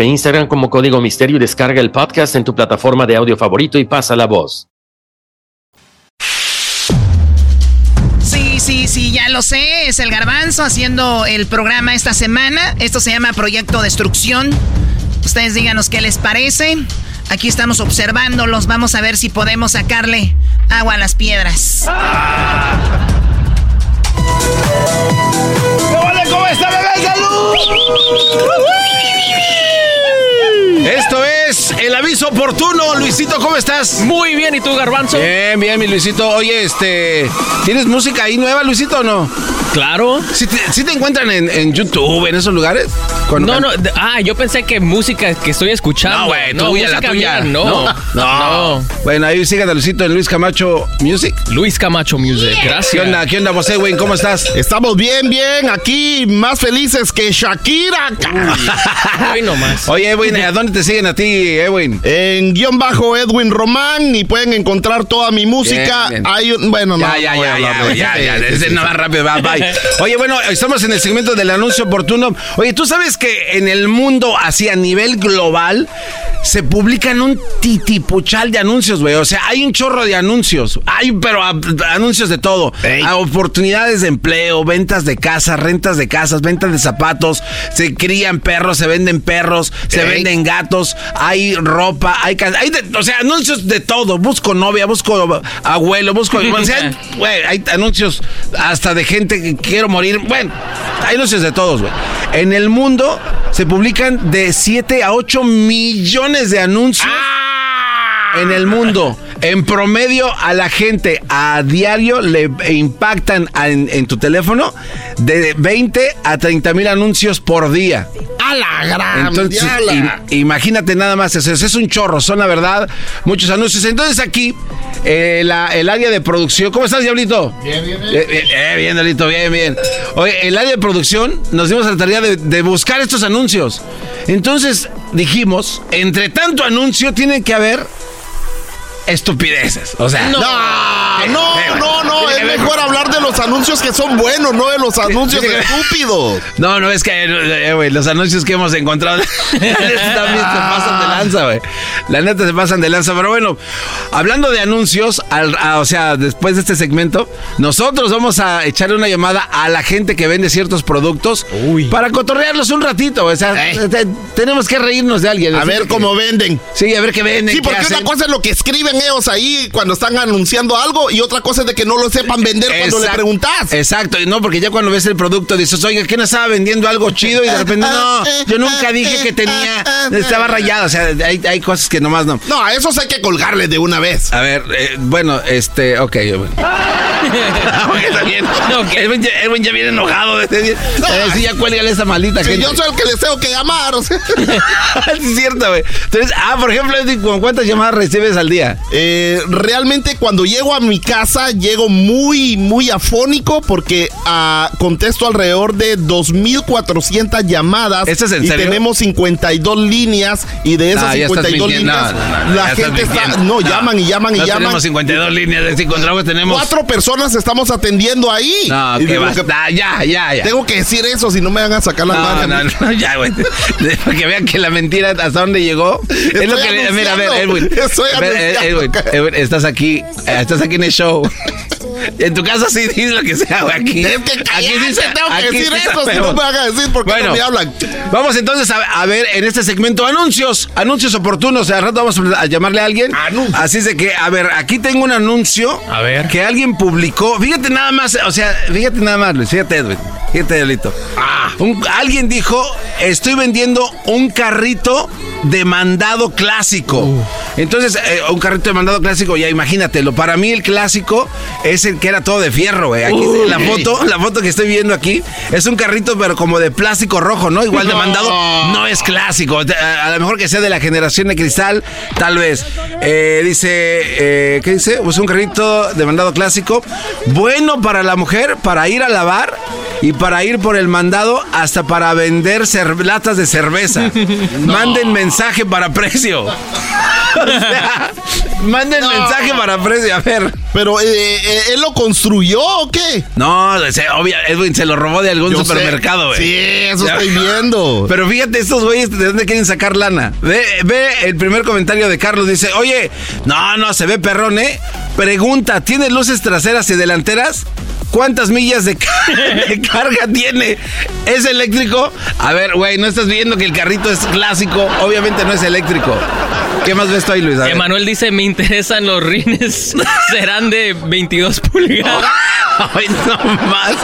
Instagram como Código Misterio y descarga el podcast en tu plataforma de audio favorito y pasa la voz. Sí, sí, sí, ya lo sé. Es el garbanzo haciendo el programa esta semana. Esto se llama Proyecto Destrucción. Ustedes díganos qué les parece. Aquí estamos observándolos. Vamos a ver si podemos sacarle agua a las piedras. ¿Cómo está, bebé? ¡Salud! Esto es el aviso oportuno. Luisito, ¿cómo estás? Muy bien, ¿y tú, Garbanzo? Bien, bien, mi Luisito. Oye, este. ¿Tienes música ahí nueva, Luisito, o no? Claro. ¿Sí te, sí te encuentran en, en YouTube, en esos lugares? No, no, ah, yo pensé que música que estoy escuchando. No, güey, tuya, la tuya. mía, no. no. Bueno, ahí sigan a Luisito en Luis Camacho Music. Luis Camacho Music, gracias. ¿Qué onda? ¿Qué onda, José, güey? ¿Cómo estás? Estamos bien, bien, aquí más felices que Shakira. Hoy nomás. Oye, Edwin, ¿a dónde te siguen a ti, Edwin? En guion bajo Edwin Román y pueden encontrar toda mi música. Bien, bien. Hay un- bueno, no, Ya, ya, no a ya, ya, ya, ya, Sí, ese sí, no sí. va rápido, va, bye. Oye, bueno, estamos en el segmento del anuncio oportuno. Oye, ¿tú sabes que en el mundo, así a nivel global, se publican un titipuchal de anuncios, güey? O sea, hay un chorro de anuncios. Hay, pero a- anuncios de todo. A oportunidades de empleo, ventas de casas, rentas de casas, ventas de zapatos. Se crían perros, se venden perros, se venden gatos, hay ropa, hay, hay de- o sea, anuncios de todo. Busco novia, busco abuelo, busco. o sea, hay anuncios hasta de gente que quiero morir. Bueno, hay anuncios de todos, güey. En el mundo se publican de 7 a 8 millones de anuncios en el mundo. En promedio a la gente a diario le impactan en, en tu teléfono de 20 a 30 mil anuncios por día. A la gran Entonces, im- imagínate nada más, eso es, un chorro, son la verdad, muchos anuncios. Entonces aquí, eh, la- el área de producción, ¿cómo estás, Diablito? Bien, bien, bien. Eh, bien, eh, bien, Diablito, bien, bien. Oye, el área de producción nos dimos a la tarea de, de buscar estos anuncios. Entonces dijimos, entre tanto anuncio tiene que haber estupideces. O sea, No, no, Eh, no, no, es ver- mejor hablar de los anuncios que son buenos, no de los anuncios estúpidos. No, no, es que, eh, güey, los anuncios que hemos encontrado también se pasan de lanza, güey. La neta se pasan de lanza. Pero bueno, hablando de anuncios, al- a- o sea, después de este segmento, nosotros vamos a echarle una llamada a la gente que vende ciertos productos para cotorrearlos un ratito. O sea, te- tenemos que reírnos de alguien. A ver que- cómo venden. Sí, a ver qué venden. Sí, qué porque una hacen. cosa es lo que escriben ellos ahí cuando están anunciando algo y otra cosa es de que no lo sepan vender cuando le preguntas. Exacto, y no, porque ya cuando ves el producto dices, oiga, ¿quién estaba vendiendo algo chido? Y de repente, no, yo nunca dije que tenía, estaba rayado. O sea, hay, hay cosas que nomás no. No, a esos hay que colgarles de una vez. A ver, eh, bueno, este, ok. bueno. Ok, está bien. Edwin, ya, Edwin ya viene enojado. de este día. Eh, sí, ya cuélgale esa maldita Si gente. yo soy el que les tengo que llamar. o sea. Es cierto, güey. Entonces, ah, por ejemplo, Edwin, ¿con cuántas llamadas recibes al día? Eh, realmente cuando llego a mi casa llego muy, muy afónico porque ah, contesto alrededor de 2.400 llamadas. ¿Eso es en y serio? tenemos 52 líneas y de esas No, ya estás 52 mintiendo. líneas No, no, no, la ya estás gente está... mintiendo. No, llaman y llaman y no llaman. tenemos 52 líneas de encontramos, tenemos... Cuatro personas estamos atendiendo ahí. No, Y que digo basta. que- ya, ya, ya. Tengo que decir eso si no me van a sacar la No, no, no, ya, güey. Para que vean que la mentira hasta dónde llegó. es lo que le- Mira, a ver, anunciando. Edwin. Estoy A ver, eh, anunciando. Edwin, Edwin, estás aquí. eh, Estás aquí en el show. En tu casa sí dices lo que sea, güey. Aquí. Es que aquí cállate, se- tengo que decir sí eso, si no me van a decir por qué Bueno, no me hablan. Vamos entonces a, a ver en este segmento anuncios, anuncios oportunos. Al rato vamos a llamarle a alguien. Así es de que, a ver, aquí tengo un anuncio A ver. que alguien publicó. Fíjate nada más, o sea, fíjate nada más, Luis. Fíjate, Edwin. Fíjate, Diablito. Ah. Un- alguien dijo: Estoy vendiendo un carrito de mandado clásico. Entonces, eh, un carrito de mandado clásico, ya imagínatelo. Para mí, el clásico es el que era todo de fierro, güey. Aquí Uy. la foto, la foto que estoy viendo aquí es un carrito, pero como de plástico rojo, ¿no? Igual de mandado. No es clásico. A, a lo mejor que sea de la generación de cristal, tal vez. Eh, dice, eh, ¿qué dice? Pues un carrito de mandado clásico. Bueno para la mujer, para ir a lavar y para ir por el mandado hasta para vender latas de cerveza. Manden mensaje para precio. O sea, manden No. mensaje para precio. A ver. Pero, eh, eh, ¿él lo construyó o qué? No, se- obvia- Edwin se lo robó de algún Yo supermercado, güey. Sí, eso Ya. estoy viendo. Pero fíjate, estos güeyes de dónde quieren sacar lana. Ve, ve el primer comentario de Carlos. Dice, oye, no, no, se ve perrón, ¿eh? Pregunta, ¿tiene luces traseras y delanteras? ¿Cuántas millas de, de carga tiene? ¿Es eléctrico? A ver, güey, ¿no estás viendo que el carrito es clásico? Obviamente no es eléctrico. ¿Qué más ves tú ahí, Luis? Emanuel dice, me interesan los rines. De 22 pulgadas. Ay, no más.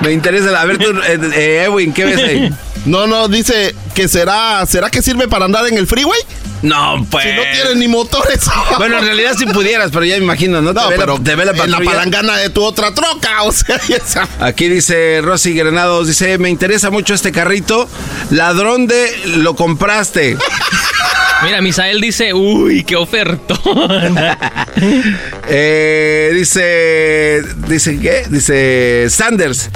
Me interesa. A ver, tú, eh, eh, Edwin, ¿qué ves ahí? No, no, dice que será, ¿será que sirve para andar en el freeway? No, pues. Si no tienen ni motores. Bueno, en realidad si pudieras, pero ya me imagino, ¿no? No, te ve pero la, te ve la en la palangana de tu otra troca, o sea, esa- Aquí dice Rosy Granados, dice, me interesa mucho este carrito. ¿Ladrón de lo compraste? Mira, Misael dice, uy, qué ofertón. Eh, dice, dice, ¿qué? Dice Sanders.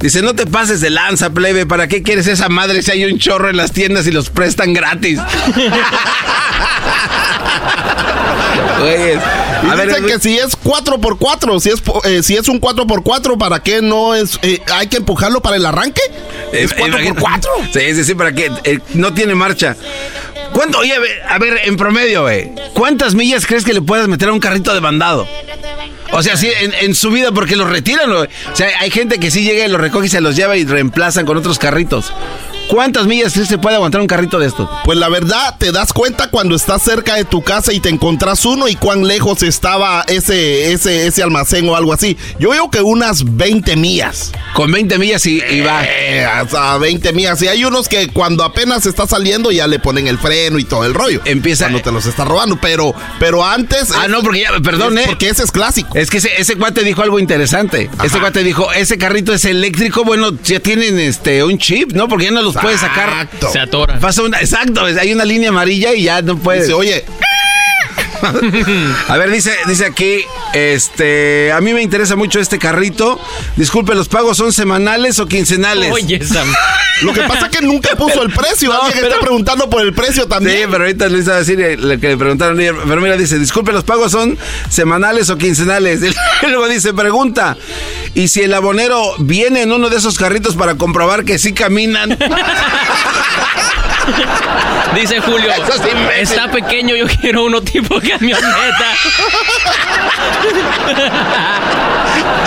Dice, no te pases de lanza, plebe. ¿Para qué quieres esa madre si hay un chorro en las tiendas y los prestan gratis? Y A ver, dice que si es 4x4, si es, eh, si es un 4x4, ¿para qué no es? eh, ¿Hay que empujarlo para el arranque? ¿Es Eh, 4x4? Sí, sí, sí, para que eh, no tiene marcha. ¿Cuánto? Oye, a ver, en promedio, güey, ¿cuántas millas crees que le puedas meter a un carrito de mandado? O sea, sí, en, en su vida, porque los retiran, güey. O sea, hay gente que sí llega y los recoge y se los lleva y reemplazan con otros carritos. ¿Cuántas millas que puede aguantar un carrito de estos? Pues la verdad, te das cuenta cuando estás cerca de tu casa y te encontrás uno y cuán lejos estaba ese, ese, ese almacén o algo así. Yo veo que unas 20 millas. Con 20 millas y, y va. Eh, hasta 20 millas. Y hay unos que cuando apenas está saliendo ya le ponen el freno y todo el rollo. Empieza. Cuando te los está robando. Pero, pero antes. Ah, es- no, porque ya, perdón, es ¿eh? Porque ese es clásico. Es que ese, ese cuate dijo algo interesante. Ese cuate dijo, ese carrito es eléctrico, bueno, ya tienen este un chip, ¿no? Porque ya no los puedes sacar. Exacto. Se atora. Pasa una, exacto, hay una línea amarilla y ya no puedes. Dice, oye, A ver, dice, dice aquí, este, a mí me interesa mucho este carrito. Disculpe, ¿los pagos son semanales o quincenales? Oye, Sam. lo que pasa es que nunca puso el precio. No, Alguien pero- está preguntando por el precio Sí, también. pero ahorita le iba a decir eh, lo que le preguntaron. Pero mira, dice, disculpe, ¿los pagos son semanales o quincenales? Y luego dice, pregunta, ¿y si el abonero viene en uno de esos carritos para comprobar que sí caminan? Dice Julio, sí está pequeño, yo quiero uno tipo camioneta.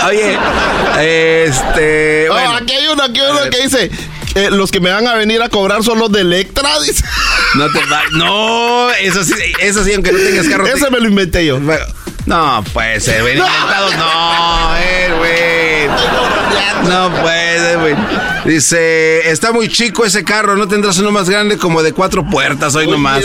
Oye, este... No, bueno. aquí hay uno, aquí hay uno que dice. eh, los que me van a venir a cobrar son los de Electra, dice. No te va. No, eso sí, eso sí, aunque no tengas carro. te- Ese me lo inventé yo. No puede ser, güey. Inventado, no, eh, güey. No puede, güey. Dice, está muy chico ese carro, no tendrás uno más grande como de cuatro puertas hoy nomás.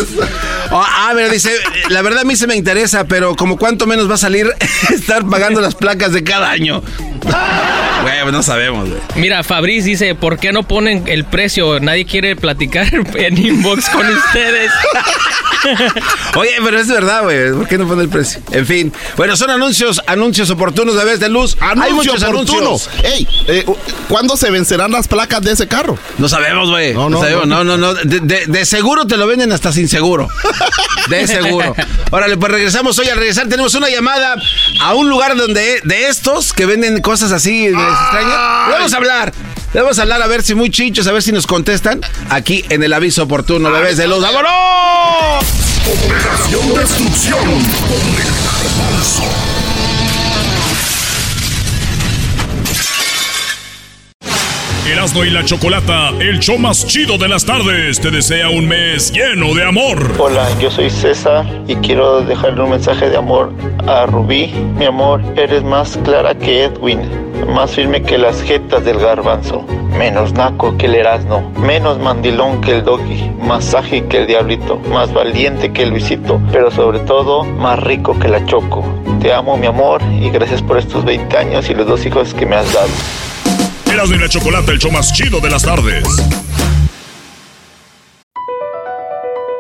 Oh, ah, mira, dice, la verdad a mí se me interesa, pero como cuánto menos va a salir estar pagando las placas de cada año. no sabemos, güey. Mira, Fabriz dice, ¿por qué no ponen el precio? Nadie quiere platicar en inbox con ustedes. Oye, pero es verdad, güey. ¿Por qué no pone el precio? En fin. Bueno, son anuncios, anuncios oportunos de vez de luz. Hay Anuncio muchos oportuno. anuncios. Ey, eh, ¿cuándo se vencerán las placas de ese carro? No sabemos, güey. No, No, no, sabemos. no, no, no. De, de- de seguro te lo venden hasta sin seguro. De seguro. Órale, pues regresamos hoy. Al regresar tenemos una llamada a un lugar donde de estos que venden cosas así de extrañas. Le vamos a hablar. Le vamos a hablar a ver si muy chichos, a ver si nos contestan aquí en el aviso oportuno, bebés de luz. ¡Vámonos! Operación Destrucción con el Erasmo y la Chocolata, el show más chido de las tardes, te desea un mes lleno de amor. Hola, yo soy César y quiero dejarle un mensaje de amor a Rubí. Mi amor, eres más clara que Edwin, más firme que las jetas del garbanzo, menos naco que el Erasmo, menos mandilón que el Doggy, más ágil que el Diablito, más valiente que el Luisito, pero sobre todo más rico que la Choco. Te amo, mi amor, y gracias por estos 20 años y los dos hijos que me has dado. Erasmo y la Chocolata, el show más chido de las tardes.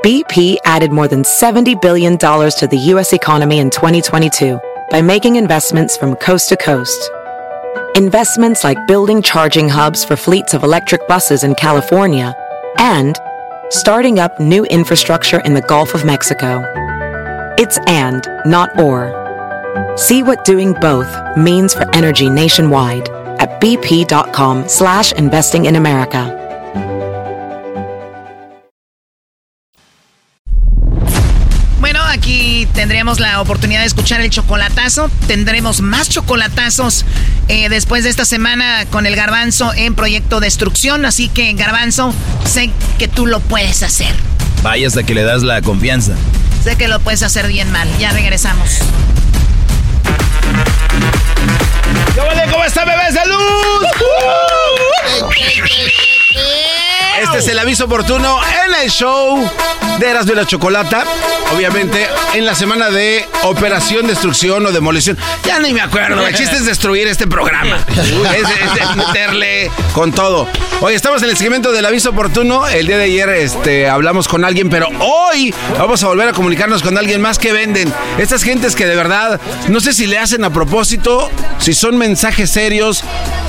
BP added more than $70 billion to the U.S. economy in 2022 by making investments from coast to coast. Investments like building charging hubs for fleets of electric buses in California and starting up new infrastructure in the Gulf of Mexico. It's and, not or. See what doing both means for energy nationwide at bp.com slash investing in America. Bueno, aquí tendremos la oportunidad de escuchar el chocolatazo. Tendremos más chocolatazos eh, después de esta semana con el garbanzo en Proyecto Destrucción. Así que, garbanzo, sé que tú lo puedes hacer. Vaya hasta que le das la confianza. Sé que lo puedes hacer bien mal. Ya regresamos. ¿Cómo, está, bebés de luz? Este es el aviso oportuno en el show de Eras de la Chocolata. Obviamente, en la semana de Operación Destrucción o Demolición. Ya ni me acuerdo. El chiste es destruir este programa. Es, es meterle con todo. Hoy estamos en el segmento del aviso oportuno. El día de ayer este, hablamos con alguien, pero hoy vamos a volver a comunicarnos con alguien más que venden. Estas gentes que de verdad, no sé si le hacen a propósito, si son mensajes serios.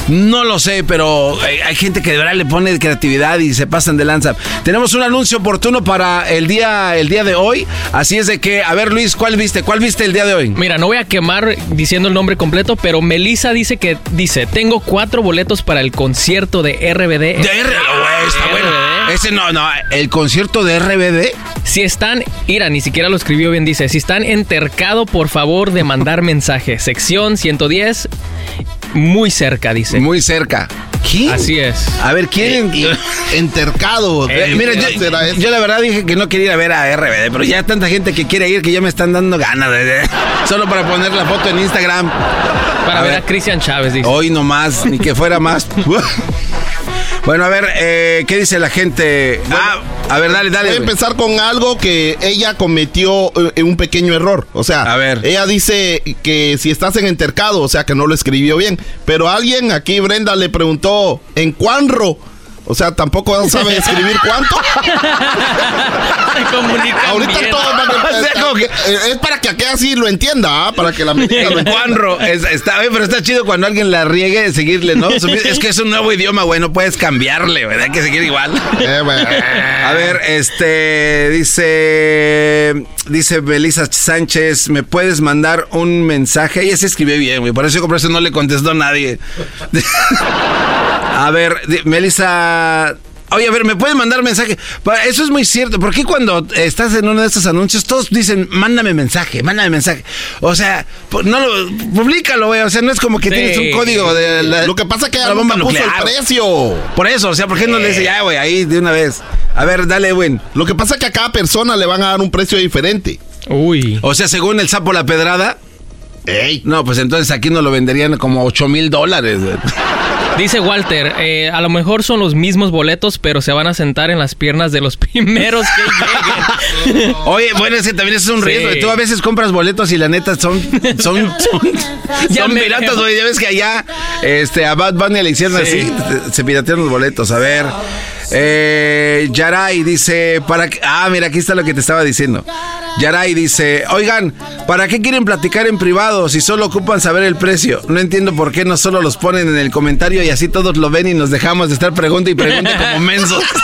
No lo sé, pero hay, hay gente que de verdad le pone creatividad y se pasan de lanza. Tenemos un anuncio oportuno para el día, el día de hoy. Así es de que, a ver Luis, ¿cuál viste? ¿Cuál viste el día de hoy? Mira, no voy a quemar diciendo el nombre completo, pero Melissa dice que dice, tengo cuatro boletos para el concierto de RBD. De R, güey, está bueno. Ese no, no, el concierto de RBD. Si están, Ira, ni siquiera lo escribió bien, dice, si están entercado, por favor de mandar mensaje. Sección 110, muy cerca, dice. Muy cerca. Así es. A ver, ¿quién? entercado. Eh, mira, yo, yo la verdad dije que no quería ir a ver a RBD, pero ya tanta gente que quiere ir que ya me están dando ganas de, de- solo para poner la foto en Instagram. Para ver a Cristian Chávez, dice. Hoy nomás, ni que fuera más. bueno, a ver, eh, ¿qué dice la gente? ah, a ver, dale, dale. Voy a empezar con algo que ella cometió eh, un pequeño error. O sea, A ver. ella dice que si estás en entercado, o sea, que no lo escribió bien. Pero alguien aquí, Brenda, le preguntó, ¿en cuánro? O sea, tampoco sabe escribir cuánto. Comunican Ahorita bien. todo a- Eh, es para que aquella sí lo entienda, ¿ah? para que la lo. Juanro, es- está, oye, pero está chido cuando alguien la riegue de seguirle, ¿no? Es que es un nuevo idioma, güey, no puedes cambiarle, güey, hay que seguir igual. Eh, bueno. A ver, este, dice, dice Belisa Sánchez, ¿me puedes mandar un mensaje? Ella se escribió bien, güey, por eso, por eso no le contestó nadie. A ver, di- Melissa... Oye, a ver, ¿me pueden mandar mensaje? Eso es muy cierto. ¿Por qué cuando estás en uno de estos anuncios todos dicen, mándame mensaje, mándame mensaje? O sea, no lo, públicalo, güey. O sea, no es como que Sí. tienes un código de la, Lo que pasa es que la bomba puso nuclear. el precio. Por eso, o sea, ¿por qué no le dice ya, güey, ahí de una vez? A ver, dale, güey. Lo que pasa es que a cada persona le van a dar un precio diferente. Uy. O sea, según el sapo la pedrada. Ey. No, pues entonces aquí nos lo venderían como 8 mil dólares. Dice Walter, eh, a lo mejor son los mismos boletos, pero se van a sentar en las piernas de los primeros que lleguen. Oye, bueno, es que también es un Sí. riesgo. Tú a veces compras boletos y la neta son, son, son, Ya son piratas, güey. Ya ves que allá este, a Bad Bunny le hicieron Sí. así, se piratearon los boletos. A ver. Eh, Yaray dice, para qué- Ah, mira, aquí está lo que te estaba diciendo. Yaray dice, oigan, ¿para qué quieren platicar en privado si solo ocupan saber el precio? No entiendo por qué no solo los ponen en el comentario y así todos lo ven y nos dejamos de estar pregunta y pregunta como mensos.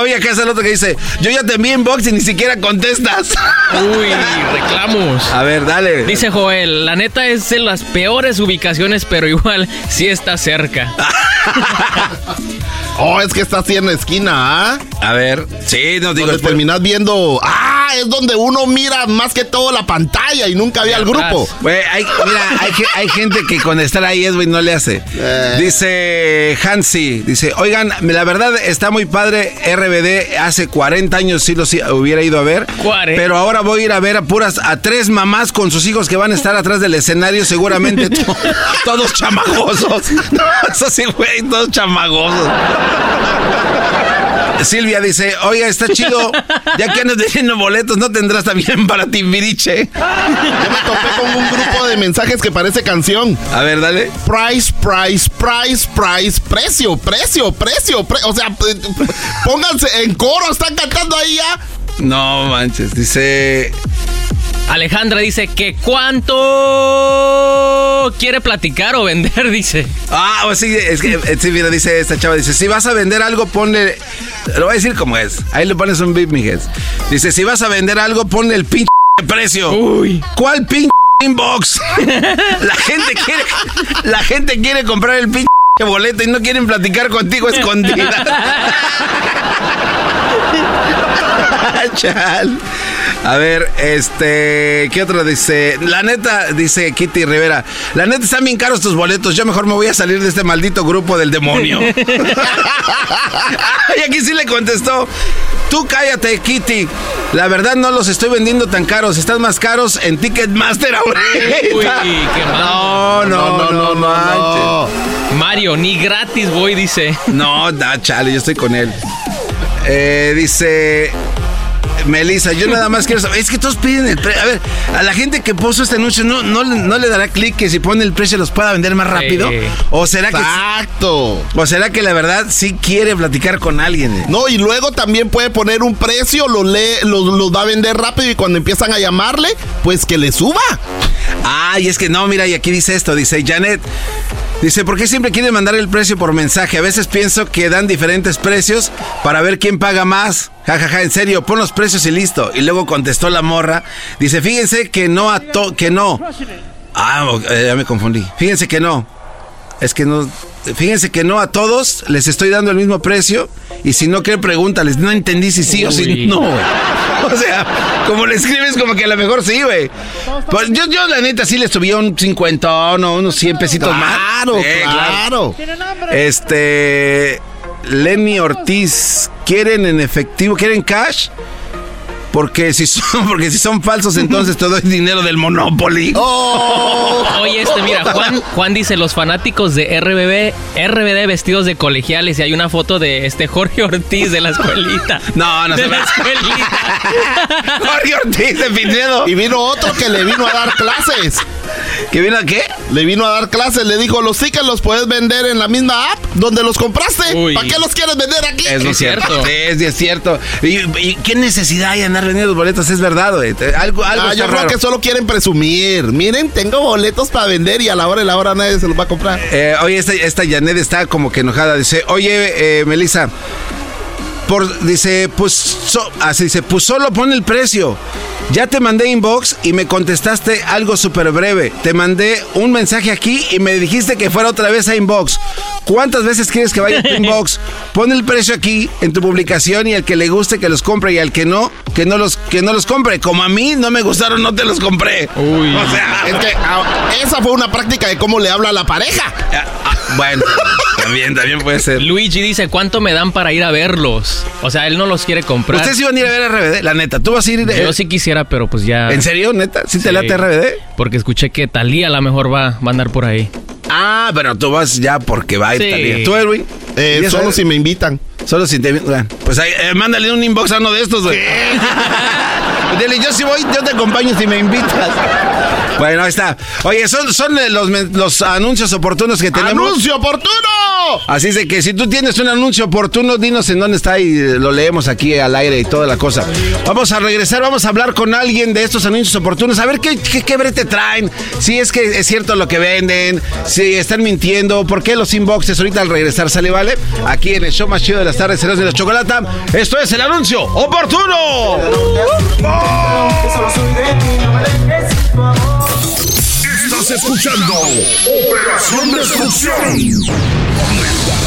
Oye, acá está el otro que dice, yo ya te envié inbox y ni siquiera contestas. Uy, reclamos. A ver, dale. Dice Joel, la neta es en las peores ubicaciones, pero igual sí está cerca. Oh, es que está así en la esquina, ¿ah? A ver, sí, nos digo, Donde después- terminas viendo. Ah, es donde uno mira más que todo la pantalla y nunca ve al grupo. Güey, hay, mira, hay, ge- hay gente que con estar ahí es, güey, no le hace. Eh. Dice Hansi, dice, oigan, la verdad está muy padre RBD, hace 40 años sí los hubiera ido a ver, 40. pero ahora voy a ir a ver a puras, a tres mamás con sus hijos que van a estar atrás del escenario, seguramente to- todos chamagosos. No, eso sí, güey, todos chamagosos. Silvia dice, oiga, está chido, ya que andas vendiendo boletos, ¿no tendrás también para Timbiriche? Yo me topé con un grupo de mensajes que parece canción. A ver, dale. Price, price, price, price, precio, precio, precio, pre- o sea, pónganse en coro, están cantando ahí ya. No manches, dice. Alejandra dice que cuánto quiere platicar o vender, dice. Ah, pues sí, es que, eh, sí, mira, dice esta chava, dice, si vas a vender algo, ponle, lo voy a decir como es, ahí le pones un beat, mijes. Dice, si vas a vender algo, ponle el pinche precio. Uy. ¿Cuál pinche inbox? la gente quiere, la gente quiere comprar el pinche boleto y no quieren platicar contigo escondida. Chal. A ver, este, ¿qué otra dice? La neta, dice Kitty Rivera, la neta están bien caros tus boletos, yo mejor me voy a salir de este maldito grupo del demonio. y aquí sí le contestó, tú cállate Kitty, la verdad no los estoy vendiendo tan caros, están más caros en Ticketmaster ahorita. Uy, qué mal. No, no, no, no, manches. Mario, ni gratis voy, dice. No, da, chale, yo estoy con él. Eh, dice Melissa, yo nada más quiero saber. Es que todos piden el precio. A ver, a la gente que puso este anuncio, ¿no, no, no le dará clic que si pone el precio los pueda vender más rápido? Sí. ¿O será que. Exacto. ¿O será que la verdad sí quiere platicar con alguien? eh? No, y luego también puede poner un precio, lo lee, lo, lo va a vender rápido y cuando empiezan a llamarle, pues que le suba. Ah, y es que no, mira, y aquí dice esto, dice Janet. Dice, ¿por qué siempre quieren mandar el precio por mensaje? A veces pienso que dan diferentes precios para ver quién paga más. Ja, ja, ja, en serio, pon los precios y listo. Y luego contestó la morra. Dice, fíjense que no a to que no. Ah, ya me confundí. Fíjense que no. Es que no. Fíjense que no a todos les estoy dando el mismo precio. Y si no, ¿qué pregúntales? No entendí si sí o si no, güey. O sea, como le escribes, como que a lo mejor sí, güey. Pues yo, yo, la neta, sí le subí un 50 no, unos 100 pesitos más. Claro, claro. Este. Lenny Ortiz, ¿quieren en efectivo? ¿Quieren cash? Porque si son, porque si son falsos, entonces te doy dinero del Monopoly. Oye, este, mira, Juan, Juan dice, los fanáticos de RBB, RBD vestidos de colegiales y hay una foto de este Jorge Ortiz de la escuelita. No, no de se la escuelita. Jorge Ortiz de Pinedo. Y vino otro que le vino a dar clases. ¿Que vino a qué? Le vino a dar clases, le dijo, los tickets los puedes vender en la misma app donde los compraste. Uy. ¿Para qué los quieres vender aquí? Es, Es cierto. Es, es cierto. ¿Y, y qué necesidad hay de andar vendiendo los boletos? Es verdad, güey. Algo, algo Ah, yo creo que solo quieren presumir. Miren, tengo boletos para vender y a la hora de la hora nadie se los va a comprar. Eh, oye, esta, esta Janet está como que enojada. Dice, oye, eh, Melissa, por, dice, pues, so- así dice, pues solo pon el precio. Ya te mandé inbox y me contestaste algo súper breve. Te mandé un mensaje aquí y me dijiste que fuera otra vez a inbox. ¿Cuántas veces quieres que vaya a tu inbox? Pon el precio aquí en tu publicación y al que le guste que los compre y al que no, que no los, que no los compre. Como a mí no me gustaron, no te los compré. Uy. O sea, Es que ah, esa fue una práctica de cómo le habla a la pareja. ah, ah, bueno, también, también puede ser. Luigi dice, ¿cuánto me dan para ir a verlos? O sea, él no los quiere comprar. Ustedes iban a ir a ver RBD, la neta. ¿Tú vas a ir? eh, Yo sí quisiera, pero pues ya... ¿En serio, neta? ¿Sí, te late RBD? Porque escuché que Talía a lo mejor va, va a andar por ahí. Ah, pero tú vas ya porque va a ir Sí. Talía. ¿Tú, Edwin? Eh, ¿Ya solo si me invitan. Solo si te... bueno, Pues ahí, eh, mándale un inbox a uno de estos, güey. Dile, yo si voy, yo te acompaño si me invitas. Bueno, ahí está. Oye, son, son los, los anuncios oportunos que tenemos. ¡Anuncio oportuno! Así es de que si tú tienes un anuncio oportuno, dinos en dónde está y eh, lo leemos aquí al aire y toda la cosa. Vamos a regresar, vamos a hablar con alguien de estos anuncios oportunos, a ver qué, qué, qué brete traen, si es que es cierto lo que venden, si están mintiendo, por qué los inboxes ahorita al regresar sale, ¿vale? Aquí en el show más chido de las tardes, serás de la chocolata. Esto es el anuncio oportuno. Estás escuchando Operación Destrucción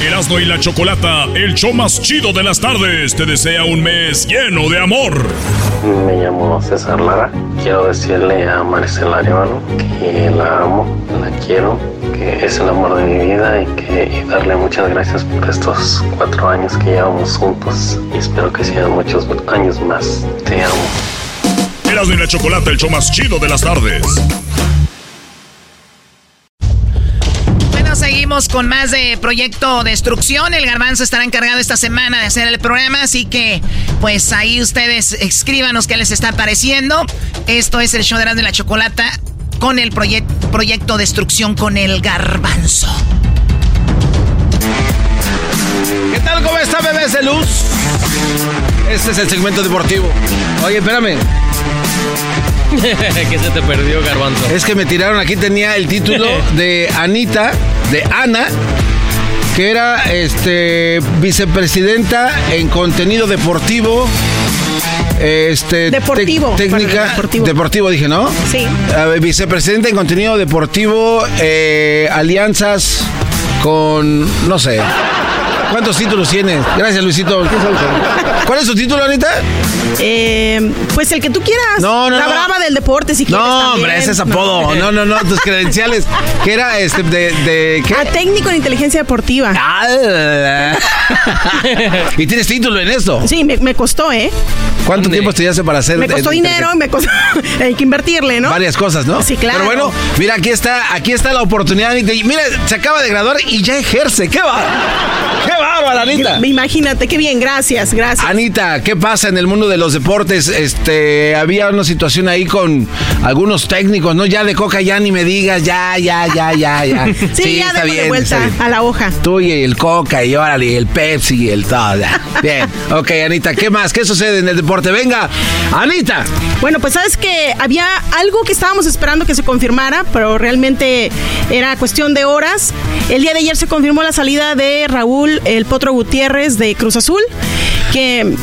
Erasmo y la Chocolata, el show más chido de las tardes, te desea un mes lleno de amor. Me llamo César Lara. Quiero decirle a Maricela Arevalo que la amo, la quiero, que es el amor de mi vida y, que, y darle muchas gracias por estos cuatro años que llevamos juntos y espero que sean muchos años más. Te amo. Erasmo y la Chocolata, el show más chido de las tardes. Con más de Proyecto Destrucción. El Garbanzo estará encargado esta semana de hacer el programa, así que pues ahí ustedes escríbanos qué les está pareciendo. Esto es el show de Erasmo y la Chocolata con el proye- Proyecto Destrucción con el Garbanzo. ¿Qué tal? ¿Cómo está, bebés de luz? Este es el segmento deportivo. Oye, espérame. que se te perdió, Garbanzo. Es que me tiraron, aquí tenía el título de Anita, de Ana, que era este vicepresidenta en contenido deportivo Este, Deportivo, técnica. perdón, deportivo. Deportivo, dije, ¿no? Sí. A ver, vicepresidente en contenido deportivo, eh, alianzas con, no sé. ¿Cuántos títulos tienes? Gracias, Luisito. ¿Cuál es su título, Anita? Eh, pues el que tú quieras. No, no, La no. brava del deporte, si quieres. No, también. hombre, ese es apodo. No, no, no, tus credenciales. ¿Qué era este de, de qué? Ah, técnico en inteligencia deportiva. Ah, ¿Y tienes título en esto? Sí, me, me costó, ¿eh? ¿Cuánto tiempo estudiaste para hacer? Me costó eh, dinero, me costó. Hay que invertirle, ¿no? Varias cosas, ¿no? Sí, claro. Pero bueno, mira, aquí está, aquí está la oportunidad, mira, se acaba de graduar y ya ejerce. ¿Qué va? ¿Qué va, Anita? Imagínate, qué bien, gracias, gracias. Anita, ¿qué pasa en el mundo de los deportes? Este, había una situación ahí con algunos técnicos, ¿no? Ya de coca ya ni me digas, ya, ya, ya, ya, ya. Sí, ya está bien, vuelta está bien. a la hoja. Tú y el coca y órale, y el Pepsi y el todo. ya. Bien, ok, Anita, ¿qué más? ¿Qué sucede en el deporte? Venga, Anita. Bueno, pues sabes que había algo que estábamos esperando que se confirmara, pero realmente era cuestión de horas. El día de ayer se confirmó la salida de Raúl El Potro Gutiérrez de Cruz Azul, que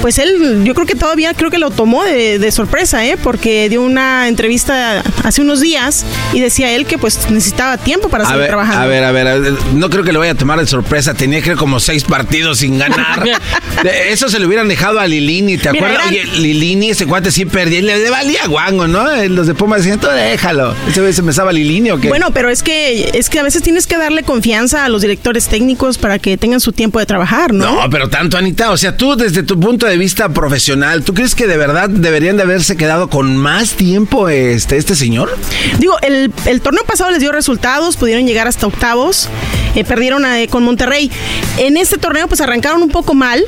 pues él, yo creo que todavía creo que lo tomó de, de sorpresa, ¿eh? porque dio una entrevista hace unos días y decía él que pues necesitaba tiempo para A seguir ver, trabajando. a ver, a ver, a ver, no creo que le vaya a tomar de sorpresa. Tenía creo como seis partidos sin ganar. Eso se lo hubieran dejado a Lilini, ¿te Mira, acuerdas? eran- Oye, Lilini, ese cuate sí perdía, le valía guango, ¿no? Eh, Los de Pumas decían, tú déjalo. Ese vez se me estaba Lilini o qué. Bueno, pero es que es que a veces tienes que darle confianza a los directores técnicos para que tengan su tiempo de trabajar, ¿no? No, pero tanto, Anita. O sea, tú, desde tu punto de vista profesional, ¿tú crees que de verdad deberían de haberse quedado con más tiempo este, este señor? Digo, el, el torneo pasado les dio resultados, pudieron llegar hasta octavos, eh, perdieron eh, con Monterrey. En este torneo pues arrancaron un poco mal,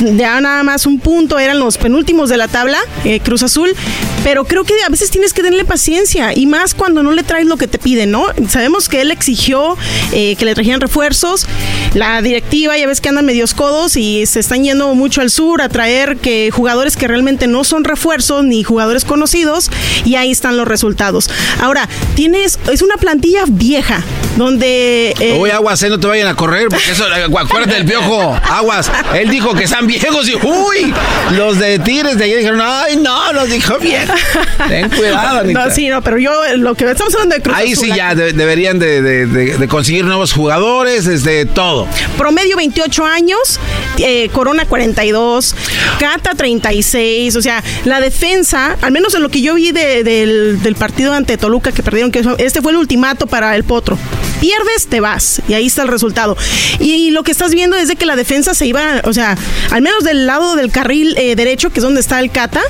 ya nada más un punto, eran los penúltimos de la tabla, eh, Cruz Azul, pero creo que a veces tienes que tenerle paciencia y más cuando no le traes lo que te piden, ¿no? Sabemos que él exigió eh, que le trajeran refuerzos, la directiva ya ves que andan medios codos y se están yendo mucho al sur a traer que jugadores que realmente no son refuerzos ni jugadores conocidos y ahí están los resultados. Ahora, tienes, es una plantilla vieja donde... eh, Uy, aguas, eh, no te vayan a correr, porque eso, eh, acuérdate del piojo, aguas. Él dijo que están viejos y, uy, los de Tigres de ayer dijeron, ay, no, los dijo bien. Ten cuidado, Anita. No, sí, no, pero yo lo que estamos hablando de Cruz Ahí Azul, sí ya de- deberían de, de- de- de conseguir nuevos jugadores, desde todo. Promedio 28 años, eh, Corona 42, Cata 36, o sea, la defensa, al menos en lo que yo vi de- del, del partido ante Toluca que perdieron, que este fue el ultimato para el Potro. Pierdes, te vas, y ahí está el resultado. Y, lo que estás viendo es de que la defensa se iba, o sea, al menos del lado del carril eh, derecho, que es donde está el Cata,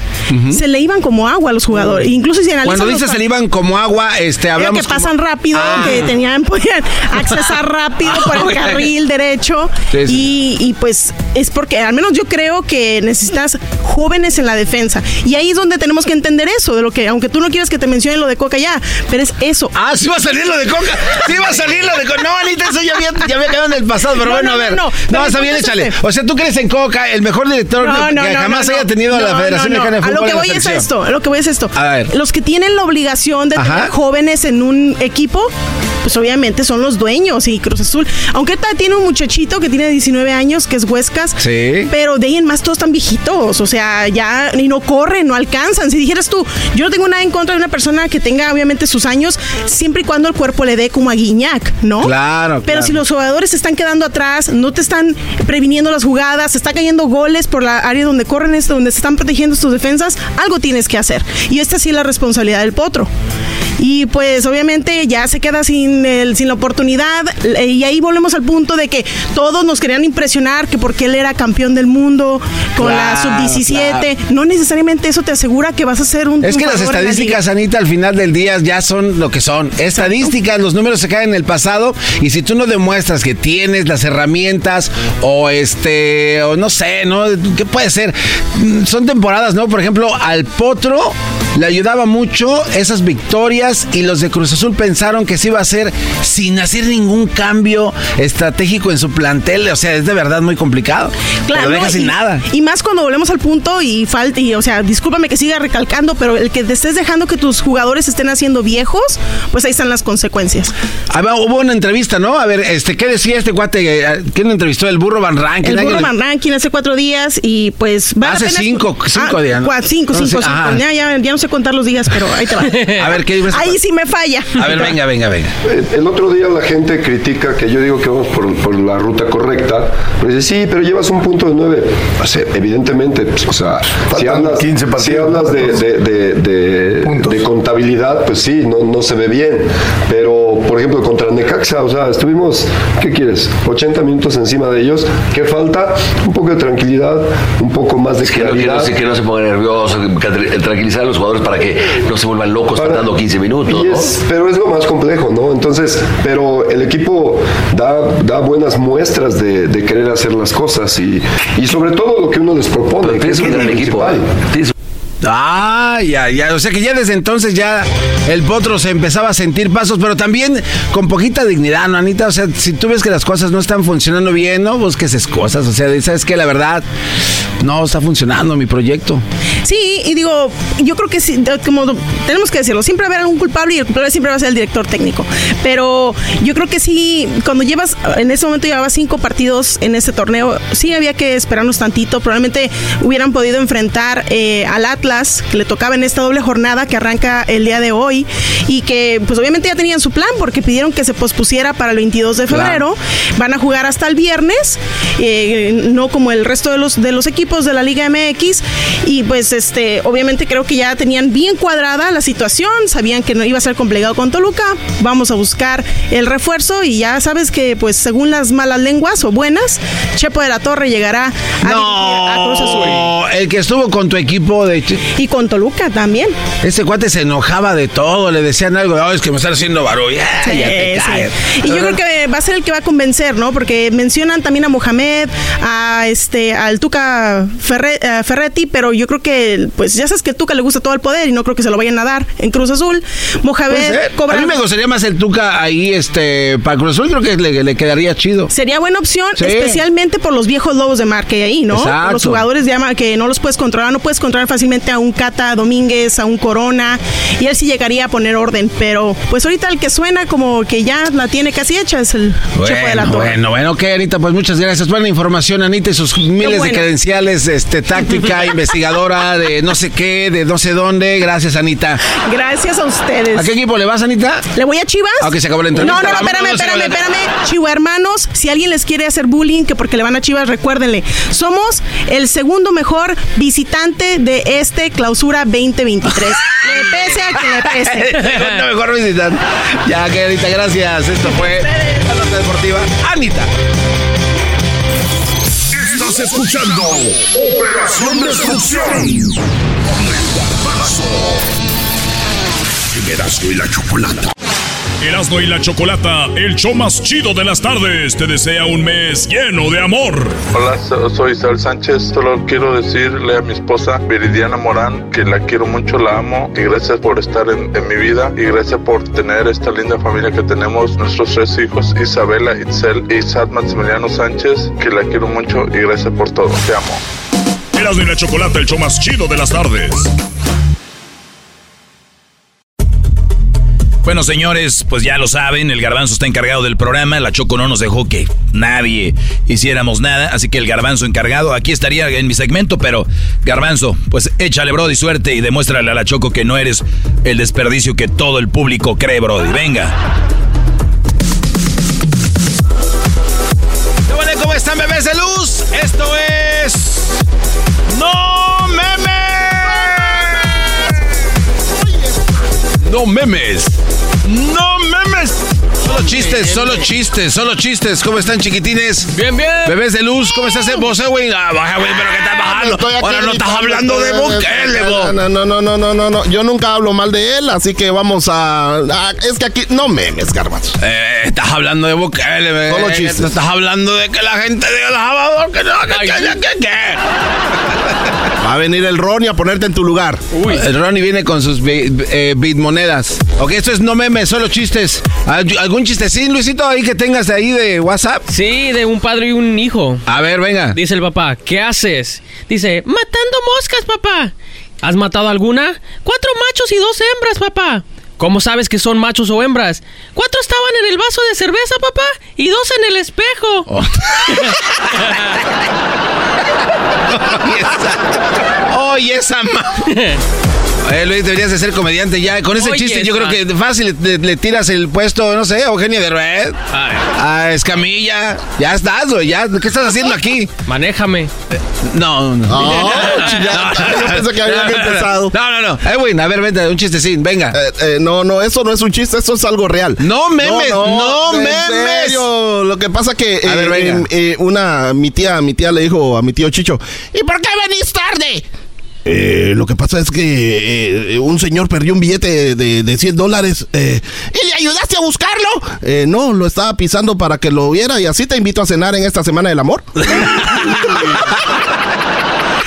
se le iban como agua a los jugadores. Incluso si Cuando dices se le iban como agua, este, hablamos que pasan como- rápido, Ah. que tenían, podían accesar rápido por el carril derecho. Sí, sí. Y, y, pues es porque, al menos yo creo que necesitas jóvenes en la defensa. Y ahí es donde tenemos que entender eso, de lo que, aunque tú no quieras que te mencione lo de Coca ya, pero es eso. Ah, sí va a salir lo de Coca. Sí va a salir lo de Coca. No, Anita, eso ya había, ya había quedado en el pasado, pero No, bueno, no, a ver. no, No, está bien, échale. este. O sea, tú crees en Coca, el mejor director que jamás haya tenido la Federación. Mexicana de A Fútbol. lo que voy es esto, a lo que voy es esto. A ver. Los que tienen la obligación de Ajá. tener jóvenes en un equipo, pues obviamente son los dueños y Cruz Azul. Aunque tiene un muchachito que tiene 19 años, que es Huescas. Sí. Pero de ahí en más todos están viejitos, o sea, ya ni no corren, no alcanzan. Si dijeras tú, yo no tengo nada en contra de una persona que tenga obviamente sus años, siempre y cuando el cuerpo le dé como a Guiñac, ¿no? Claro, Pero claro. si los jugadores se están quedando atrás, no te están previniendo las jugadas, se está cayendo goles por la área donde corren donde se están protegiendo tus defensas, algo tienes que hacer. Y esta sí es la responsabilidad del potro. Y pues obviamente ya se queda sin, el, sin la oportunidad eh, y ahí volvemos al punto de que todos nos querían impresionar que porque él era campeón del mundo con la Claro, sub-17, no necesariamente eso te asegura que vas a ser un Es que las la estadísticas, Anita, al final del día ya son lo que son. Estadísticas, los números se caen en el pasado y si tú no demuestras que tienes las herramientas o este, o no sé, ¿no? ¿Qué puede ser? Mm, Son temporadas, ¿no? Por ejemplo, al Potro le ayudaba mucho esas victorias y los de Cruz Azul pensaron que se iba a hacer sin hacer ningún cambio estratégico en su plantel. O sea, es de verdad muy complicado. Claro. Lo deja sin y, nada. Y más cuando volvemos al punto y falta, y, o sea, discúlpame que siga recalcando, pero el que te estés dejando que tus jugadores estén haciendo viejos, pues ahí están las consecuencias. Ah, hubo una entrevista, ¿no? A ver, este, ¿qué decía este cuate? ¿Quién entrevistó? El burro Van Rankin. El burro Van Rankin hace cuatro días y pues va Hace cinco, cinco ah, días. ¿no? Cinco, cinco, cinco. Ya, ya, ya, no sé contar los días, pero ahí te va. a ver, ¿qué Ahí sí me falla. A ver, venga, venga, venga. El otro día la gente critica que yo digo que vamos por, por la ruta correcta. Pero dice, sí, pero llevas un punto de nueve. O sea, evidentemente, pues, o sea, si hablas, 15 si hablas de, de, de, de, contabilidad, pues sí, no, no se ve bien. Pero, por ejemplo, contra Necaxa, o sea, estuvimos, ¿qué quieres? 80 minutos encima de ellos. ¿Qué falta? Un poco de tranquilidad, un poco más de es que claridad. No, que, no, que no se pongan nerviosos, tranquilizar a los jugadores para que no se vuelvan locos para, faltando 15 minutos. Es, pero es lo más complejo, ¿no? Entonces, pero el equipo da, da buenas muestras de, de querer hacer las cosas y, y, sobre todo lo que uno les propone. Pero que es un gran equipo. Ah, ya, ya. O sea que ya desde entonces ya el potro se empezaba a sentir pasos, pero también con poquita dignidad, ¿no, Anita? O sea, si tú ves que las cosas no están funcionando bien, no busques excusas. O sea, sabes que la verdad no está funcionando mi proyecto. Sí, y digo, yo creo que sí, como tenemos que decirlo, siempre va a haber algún culpable y el culpable siempre va a ser el director técnico. Pero yo creo que sí, cuando llevas, en ese momento llevabas cinco partidos en este torneo, sí había que esperarnos tantito. Probablemente hubieran podido enfrentar eh, al Atlas, que le tocaba en esta doble jornada que arranca el día de hoy, y que pues obviamente ya tenían su plan porque pidieron que se pospusiera para el 22 de febrero. Van a jugar hasta el viernes, eh, no como el resto de los, de los equipos de la Liga MX, y pues este, obviamente creo que ya tenían bien cuadrada la situación, sabían que no iba a ser complicado con Toluca, vamos a buscar el refuerzo y ya sabes que pues según las malas lenguas o buenas, Chepo de la Torre llegará a, no, a Cruz Azul. El que estuvo con tu equipo de y con Toluca también. Ese cuate se enojaba de todo, le decían algo, oh, es que me están haciendo barullo. Sí, y yo creo que va a ser el que va a convencer, ¿no? Porque mencionan también a Mohamed, a este, al Tuca eh, Ferretti, pero yo creo que, pues ya sabes que el Tuca le gusta todo el poder y no creo que se lo vayan a dar en Cruz Azul. Mohamed cobra... A mí me gustaría más el Tuca ahí, este, para Cruz Azul creo que le, quedaría chido. Sería buena opción, especialmente por los viejos lobos de mar que hay ahí, ¿no? Por los jugadores de que no los puedes controlar, no puedes controlar fácilmente a un Cata Domínguez, a un Corona, y él sí llegaría a poner orden, pero pues ahorita el que suena como que ya la tiene casi hecha es el bueno, de la Torre. Bueno, bueno, ok, Anita, pues muchas gracias. Buena información, Anita, y sus miles de credenciales, este, táctica, investigadora de no sé qué, de no sé dónde. Gracias, Anita. Gracias a ustedes. ¿A qué equipo le vas, Anita? ¿Le voy a Chivas? Aunque se acabó la entrevista. No, no, no, espérame, espérame, espérame. Chiva hermanos, si alguien les quiere hacer bullying, que porque le van a Chivas, recuérdenle, somos el segundo mejor visitante de este clausura 2023. le pese a que le pese. mejor visitante. Ya, que Anita, gracias. Esto fue la nota deportiva. Anita. Estás escuchando Operación Destrucción con el garbanzo. y la chocolata. Erasmo y la Chocolata, el show más chido de las tardes, te desea un mes lleno de amor. Hola, soy Isabel Sánchez. Solo quiero decirle a mi esposa Viridiana Morán que la quiero mucho, la amo y gracias por estar en, mi vida y gracias por tener esta linda familia que tenemos, nuestros tres hijos, Isabela, Itzel y Sad Maximiliano Sánchez, que la quiero mucho y gracias por todo. Te amo. Erasmo y la Chocolata, el show más chido de las tardes. Bueno, señores, pues ya lo saben, el garbanzo está encargado del programa, la Choco no nos dejó que nadie hiciéramos nada, así que el garbanzo encargado, aquí estaría en mi segmento, pero garbanzo, pues échale, Brody, suerte y demuéstrale a la Choco que no eres el desperdicio que todo el público cree, Brody. Venga. ¿Cómo están, bebés de luz? Esto es... ¡No memes! ¡No memes! ¡No memes! Solo chistes, solo chistes, solo chistes. ¿Cómo están, chiquitines? Bien, bien. Bebés de luz, ¿cómo estás, vos, eh, güey? Ah, baja, güey, pero ¿qué estás bajando? Estoy aquí Ahora no estás hablando de Bukele. No, no, no, no, no, no, no. Yo nunca hablo mal de él, así que vamos a. a- es que aquí. No memes, garbanzo. Eh, estás hablando de Bukele, bebé. Solo chistes. Estás hablando de que la gente Salvador, que no, que, que, que, que. A venir el Ronnie a ponerte en tu lugar. El Ronnie viene con sus eh, bitmonedas. Ok, esto es no memes, solo chistes. ¿Al- ¿Algún chistecín, Luisito, ahí que tengas ahí de WhatsApp? Sí, de un padre y un hijo. A ver, venga. Dice el papá, ¿qué haces? Dice, matando moscas, papá. ¿Has matado alguna? Cuatro machos y dos hembras, papá. ¿Cómo sabes que son machos o hembras? Cuatro estaban en el vaso de cerveza, papá, y dos en el espejo. Oh. Oye, esa. Eh, Luis, deberías de ser comediante ya. Con ese Oye, chiste yo creo que fácil le, le tiras el puesto, no sé, a Eugenio de Red, a Escamilla. Ya estás, güey, ya. ¿Qué estás haciendo aquí? Manéjame. No, no. Oh, ya, yo pensé que habían empezado. No, no, no. Eh, güey, a ver, vente, un chistecín, venga. Eh, eh, no, no, eso no es un chiste, eso es algo real. No memes, no, en memes. serio. Lo que pasa que A ver, eh, venga. eh, eh, una mi tía, mi tía le dijo a mi tío Chicho, ¿y por qué venís tarde? Eh, lo que pasa es que eh, un señor perdió un billete de, de 100 dólares. eh, ¿Y le ayudaste a buscarlo? Eh, no, lo estaba pisando para que lo viera y así te invito a cenar en esta semana del amor.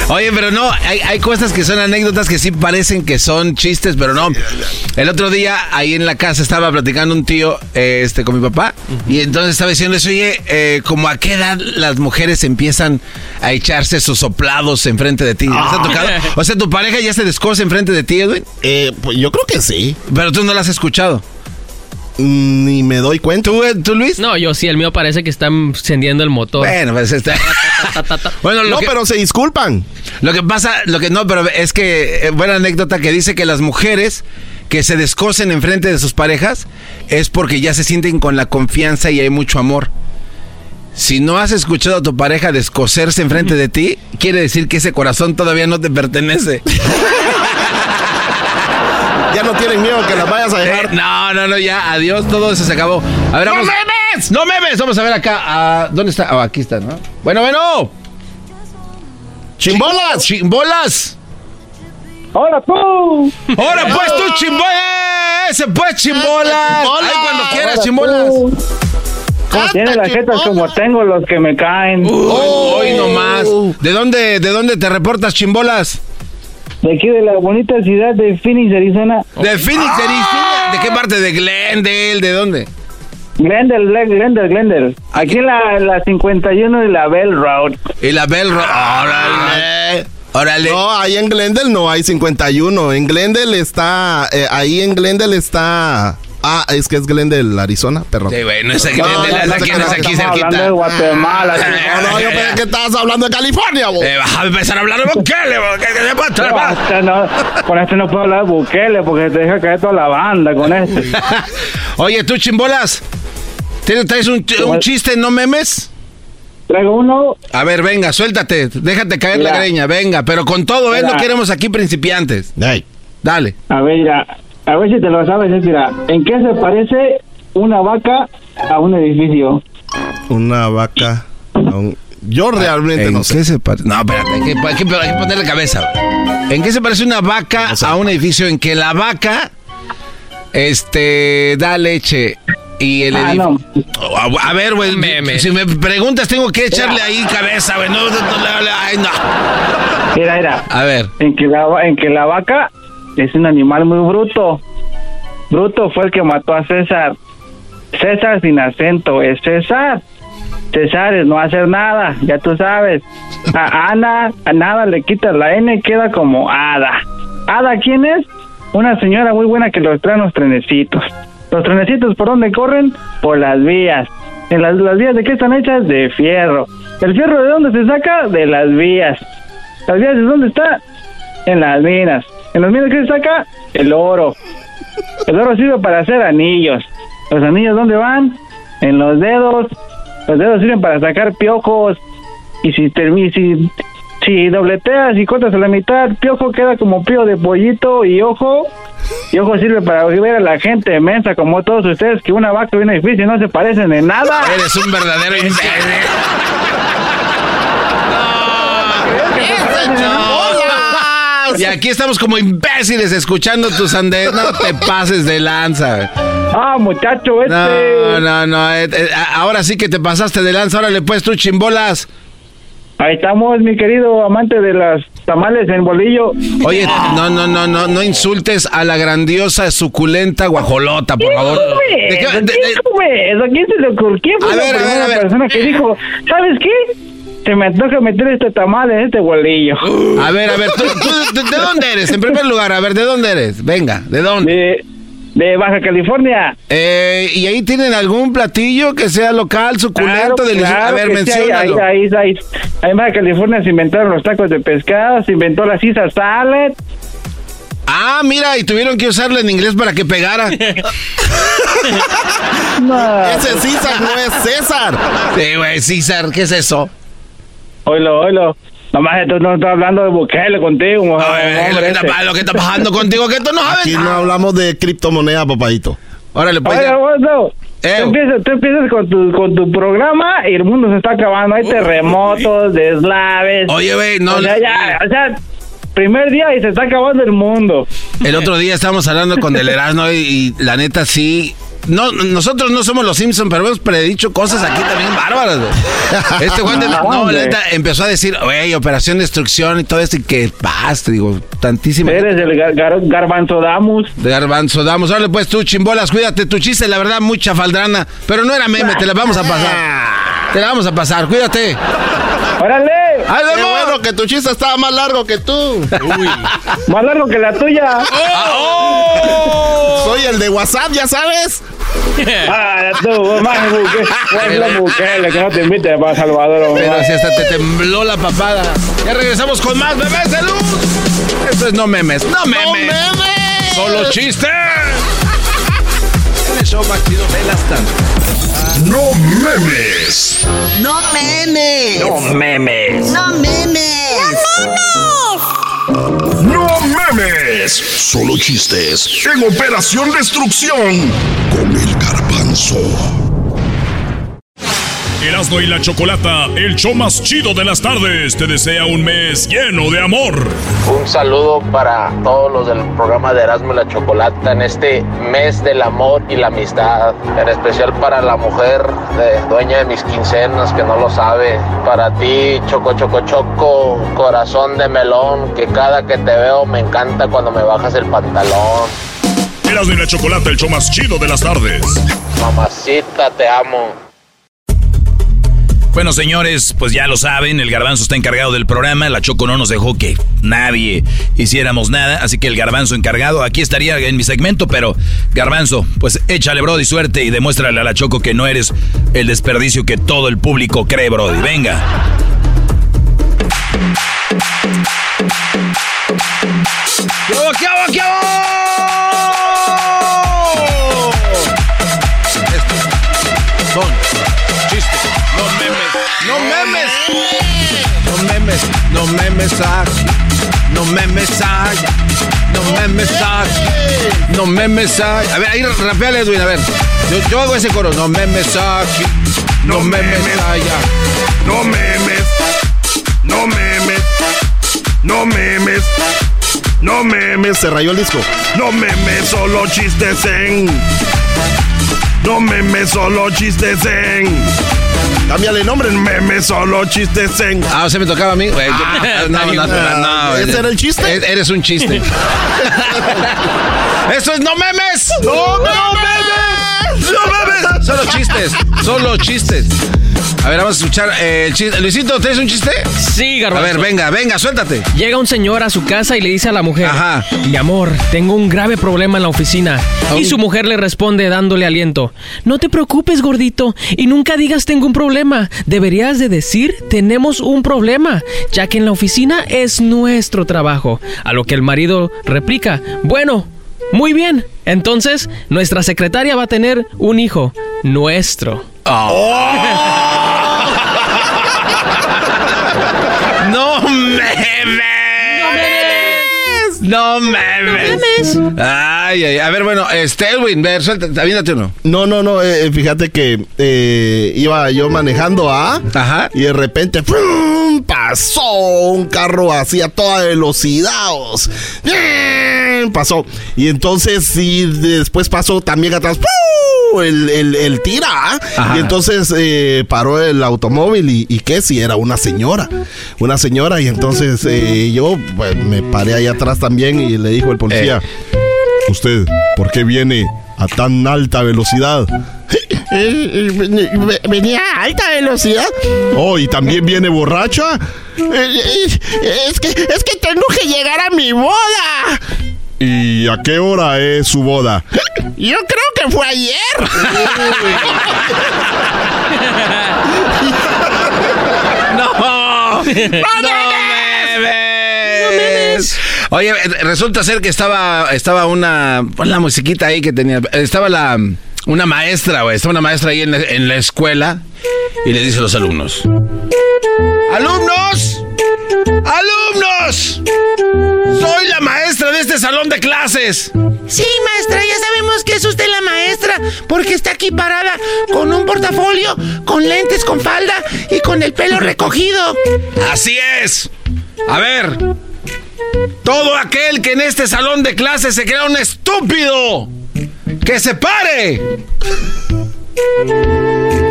Oye, pero no, hay, hay cosas que son anécdotas que sí parecen que son chistes, pero no. El otro día ahí en la casa estaba platicando un tío eh, este, con mi papá y entonces estaba diciendo eso, oye, eh, como a qué edad las mujeres empiezan a echarse sus soplados enfrente de ti. ¿Les ha tocado? O sea, ¿tu pareja ya se descosa enfrente de ti, Edwin? Eh, pues yo creo que sí. Pero tú no la has escuchado. Mm, Ni me doy cuenta. ¿Tú, tú, Luis? No, yo sí, el mío parece que está encendiendo el motor. Bueno, pues está... bueno, No, que- pero se disculpan. Lo que pasa, lo que no, pero es que, eh, buena anécdota que dice que las mujeres que se descosen enfrente de sus parejas es porque ya se sienten con la confianza y hay mucho amor. Si no has escuchado a tu pareja descoserse enfrente de ti, quiere decir que ese corazón todavía no te pertenece. Ya no tienen miedo que las vayas a dejar. Eh, no, no, no, ya, adiós, todo eso se acabó. A ver, vamos. memes! ¡No memes! Vamos a ver acá. ah, ¿Dónde está? Ah, aquí está, ¿no? Bueno, bueno. ¡Chimbolas! ¡Chimbolas! ¡Hola tú! ¡Ahora pues tú, chimbolas! ¡Ese pues, chimbolas! Chimbolas! ¡Ay, cuando quieras, Hola, chimbolas! Tiene las jetas como tengo los que me caen. Hoy nomás. ¿De dónde, ¿De dónde te reportas, chimbolas? De aquí de la bonita ciudad de Phoenix, Arizona. ¿De Phoenix, Arizona? ¿De qué parte? ¿De Glendale? ¿De dónde? Glendale, Glen- Glendale, Glendale. Aquí en la, la 51 de la Bell Road. Y la Bell Road. ¡Órale! ¡Órale! No, ahí en Glendale no hay 51. En Glendale está. eh, ahí en Glendale está. Ah, es que es Glendale, Arizona, perdón. Sí, güey, no es No, Glendale, no, es no aquí, te no es creas, aquí Estamos hablando de cerquita. Guatemala. No, no, yo pensé que estabas hablando de California, vos. Eh, vas a empezar a hablar de Bukele, trepar. este no, con este no puedo hablar de Bukele porque te deja caer toda la banda con este. Oye, tú, chimbolas. ¿Tienes, ¿Traes un, un chiste, no memes? Traigo uno. A ver, venga, suéltate. Déjate caer la greña, venga. Pero con todo, ¿eh? No queremos aquí principiantes. Dale. A ver, mira, a ver si te lo sabes, es, mira, ¿en qué se parece una vaca a un edificio? Una vaca. a un- Yo realmente ¿En no qué sé. se parece? No, espérate, hay que, hay que- hay que ponerle cabeza. ¿En qué se parece una vaca a un edificio? En que la vaca este da leche y el Ah, edificio. A, a ver, güey, si me preguntas tengo que echarle ahí cabeza, güey. No, no, no, no, ay, no. Mira, mira. A ver. En que la, va- en que la vaca es un animal muy bruto. Bruto fue el que mató a César. César sin acento es César. César es no hacer nada, ya tú sabes. A Ana, a nada le quitas la N, queda como Ada. ¿Ada quién es? Una señora muy buena que los trae los trenecitos. ¿Los trenecitos por dónde corren? Por las vías. ¿En las, las vías de qué están hechas? De fierro. ¿El fierro de dónde se saca? De las vías. ¿Las vías de dónde está? En las minas. ¿En las minas qué se saca? El oro. El oro sirve para hacer anillos. ¿Los anillos dónde van? En los dedos. Los dedos sirven para sacar piojos. Y si termi- si, si dobleteas y cortas a la mitad, piojo queda como pío de pollito y ojo Y ojo sirve para ver a la gente mensa como todos ustedes que una vaca y una difícil no se parecen en nada. Eres un verdadero imbécil. Y aquí estamos como imbéciles escuchando tus andes. No te pases de lanza. Ah, muchacho, este. No, no, no. eh, eh, ahora sí que te pasaste de lanza. Ahora le puedes tú chimbolas. Ahí estamos, mi querido amante de las tamales en bolillo. Oye, no, no, no, no, no insultes a la grandiosa, suculenta guajolota, por favor. ¿De qué- ¿Quién se le ocurrió? ¿Quién fue A la ver, a ver, primera a ver. persona que dijo, ¿sabes qué? Se me toca meter este tamal en este bolillo. A ver, a ver, ¿tú, tú- de, de dónde eres? En primer lugar, a ver, ¿de dónde eres? Venga, ¿de dónde? De, de Baja California. Eh, ¿Y ahí tienen algún platillo que sea local, suculento, Claro, delicioso? claro a ver, sí, ahí, ahí, ahí, ahí. En Baja California se inventaron los tacos de pescado, se inventó la Caesar salad. Ah, mira, y tuvieron que usarlo en inglés para que pegara. Ese César no es César. Sí, güey, César, ¿qué es eso? Oilo, oilo. Nomás esto no está hablando de Bukele contigo, mujer, Ay, lo, hombre, que está, lo que está pasando contigo, que tú no sabes. Aquí no hablamos de criptomoneda, papadito. Órale, pues. Oye, ya. Gordo, tú empiezas, tú empiezas con, tu, con tu programa y el mundo se está acabando. Hay terremotos, deslaves. Oye, güey, no O sea, le- ya, o sea, primer día y se está acabando el mundo. El otro día estábamos hablando con Del Erasmo y, y la neta sí. No, nosotros no somos los Simpsons, pero hemos predicho cosas aquí también bárbaras. güey. Este Juan No, no, la hombre. neta empezó a decir, güey, operación destrucción y todo esto y que basta, digo, tantísima. Eres el gar, gar- garbanzo damus. De garbanzo, damos. Ahora pues tú, chimbolas, cuídate. Tu chiste, la verdad, mucha faldrana. Pero no era meme, te la vamos a pasar. Te la vamos a pasar, cuídate. ¡Órale! ¡Ay, Qué bueno que tu chiste estaba más largo que tú. Más largo que la tuya. Soy el de WhatsApp, ya sabes. Ah, tú, más buque. Es la Bukele, que no te invite para Salvador. Pero si hasta te tembló la papada. Ya regresamos con más bebés de luz. Esto es no memes. No memes. Solo chistes. El show más chido de las tantas. No memes. No memes. No memes. No memes. No memes. Solo chistes. En Operación Destrucción. Con el garbanzo. Erasmo y la Chocolata, el show más chido de las tardes, te desea un mes lleno de amor. Un saludo para todos los del programa de Erasmo y la Chocolata en este mes del amor y la amistad. En especial para la mujer de- dueña de mis quincenas que no lo sabe. Para ti, Choco Choco Choco, corazón de melón, que cada que te veo me encanta cuando me bajas el pantalón. Erasmo y la Chocolata, el show más chido de las tardes. Mamacita, te amo. Bueno, señores, pues ya lo saben, el garbanzo está encargado del programa, la Choco no nos dejó que nadie hiciéramos nada, así que el garbanzo encargado, aquí estaría en mi segmento, pero garbanzo, pues échale, Brody, suerte y demuéstrale a la Choco que no eres el desperdicio que todo el público cree, Brody. Venga. ¿Qué hago, qué hago, qué? No memes. No memes, no memes aquí, no memes allá, no memes aquí, no memes allá. A ver, ahí rapeale, Edwin, a ver. Yo, yo hago ese coro, no memes aquí, no memes allá. No memes. No memes. No memes. No memes. Se rayó el disco. No memes, solo chistes en. No memes, solo chistes en. Cámbiale nombre. Memes, solo chistes en. Ah, o sea, me tocaba a mí. Ah, no, no, no, no, no, ¿Ese era el chiste? E- Eres un chiste. ¡Eso es no memes! ¡No, no memes! ¡No memes! Solo chistes, solo chistes. A ver, vamos a escuchar eh, el chiste. Luisito, ¿tienes un chiste? Sí, A garbanzo. ver, venga, venga, suéltate. Llega un señor a su casa y le dice a la mujer, Ajá. mi amor, tengo un grave problema en la oficina. Y su mujer le responde dándole aliento, no te preocupes, gordito, y nunca digas tengo un problema. Deberías de decir tenemos un problema, ya que en la oficina es nuestro trabajo. A lo que el marido replica, bueno, muy bien, entonces nuestra secretaria va a tener un hijo, nuestro. ¡No memes! No mames. Ay, ay, a ver, bueno, este, Elwin, ver, suelta, aviéntate uno. No, no, no, eh, eh, fíjate que eh, iba yo manejando a Ajá. y de repente ¡frum! pasó un carro así a toda velocidad. ¡Bien! Pasó. Y entonces, sí, después pasó también atrás ¡pum! El, el, el tira. ¿ah? Ajá. Y entonces eh, paró el automóvil y, y qué si era una señora. Una señora. Y entonces eh, yo pues, me paré ahí atrás también y le dijo el policía: ¿Usted por qué viene a tan alta velocidad? Eh, ¿Venía a alta velocidad? Oh, ¿y también viene borracha? Es que, es que tengo que llegar a mi boda. ¿Y a qué hora es su boda? Yo creo que fue ayer. No. No memes. Oye, resulta ser que estaba, estaba una, pon la musiquita ahí que tenía, estaba la, una maestra, güey, estaba una maestra ahí en la, en la escuela y le dice a los alumnos, ¡Alumnos! ¡Alumnos! Soy la maestra de este salón de clases. Sí, maestra, ya sabemos que es usted la maestra, porque está aquí parada con un portafolio, con lentes, con falda y con el pelo recogido. Así es. A ver, todo aquel que en este salón de clases se crea un estúpido, que se pare.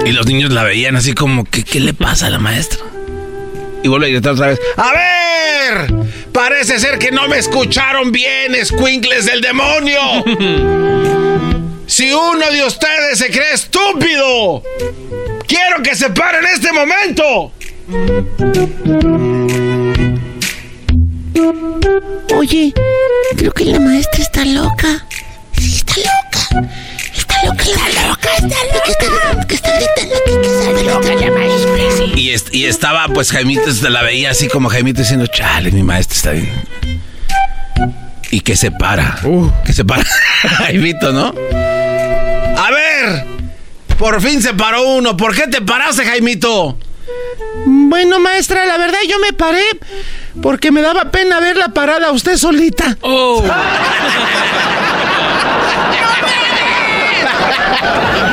Y los niños la veían así como, ¿qué, qué le pasa a la maestra? Y vuelve a gritar otra vez, ¡A ver! Parece ser que no me escucharon bien, escuincles del demonio. Si uno de ustedes se cree estúpido, quiero que se pare en este momento. Oye, creo que la maestra está loca. Sí, está loca. Loca, está loca, está loca. Que está, gritando que, está loca la maestra. Y, est- y estaba, pues, Jaimito se la veía así como Jaimito diciendo, chale, mi maestra está bien. Y que se para. Que se para. Jaimito, ¿no? A ver, por fin se paró uno. ¿Por qué te paraste, Jaimito? Bueno, maestra, la verdad yo me paré porque me daba pena verla parada a usted solita. Oh.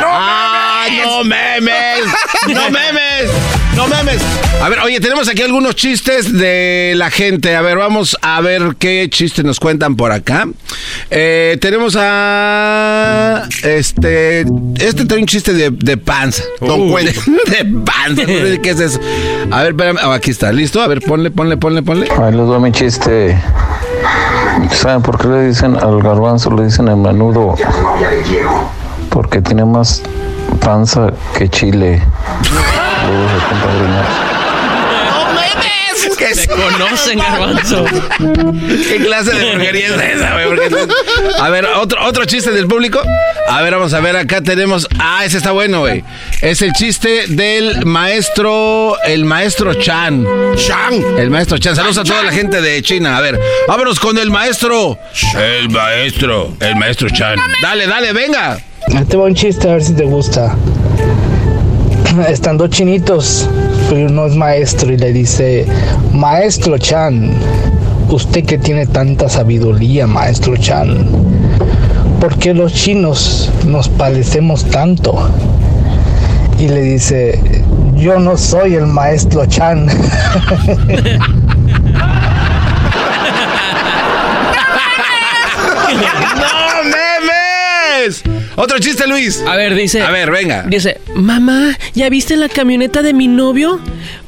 ¡Ah, no memes! ¡No memes! ¡No memes! A ver, oye, tenemos aquí algunos chistes de la gente. A ver, vamos a ver qué chistes nos cuentan por acá. Eh, tenemos a. Este. Este trae un chiste de, de panza. Don Cuento. De panza. ¿Qué es eso? A ver, espérame. Oh, aquí está. ¿Listo? A ver, ponle, ponle, ponle, ponle. Ahí les doy mi chiste. ¿Saben por qué le dicen al garbanzo, le dicen el menudo? Porque tiene más panza que chile. ¿Qué Se conocen, garbanzo. ¿Qué clase de brujería es esa, güey? A ver, otro, otro chiste del público. A ver, vamos a ver, acá tenemos. Ah, ese está bueno, güey. Es el chiste del maestro. El maestro Chan. Chan. El maestro Chan. Saludos a toda la gente de China. A ver, vámonos con el maestro. El maestro. El maestro Chan. Dale, dale, venga. Te va un chiste a ver si te gusta. Están dos chinitos, pero uno es maestro y le dice, Maestro Chan, usted que tiene tanta sabiduría, Maestro Chan, ¿por qué los chinos nos parecemos tanto? Y le dice, yo no soy el Maestro Chan. ¡No memes! Otro chiste, Luis. A ver, dice. A ver, venga. Dice, mamá, ¿ya viste la camioneta de mi novio?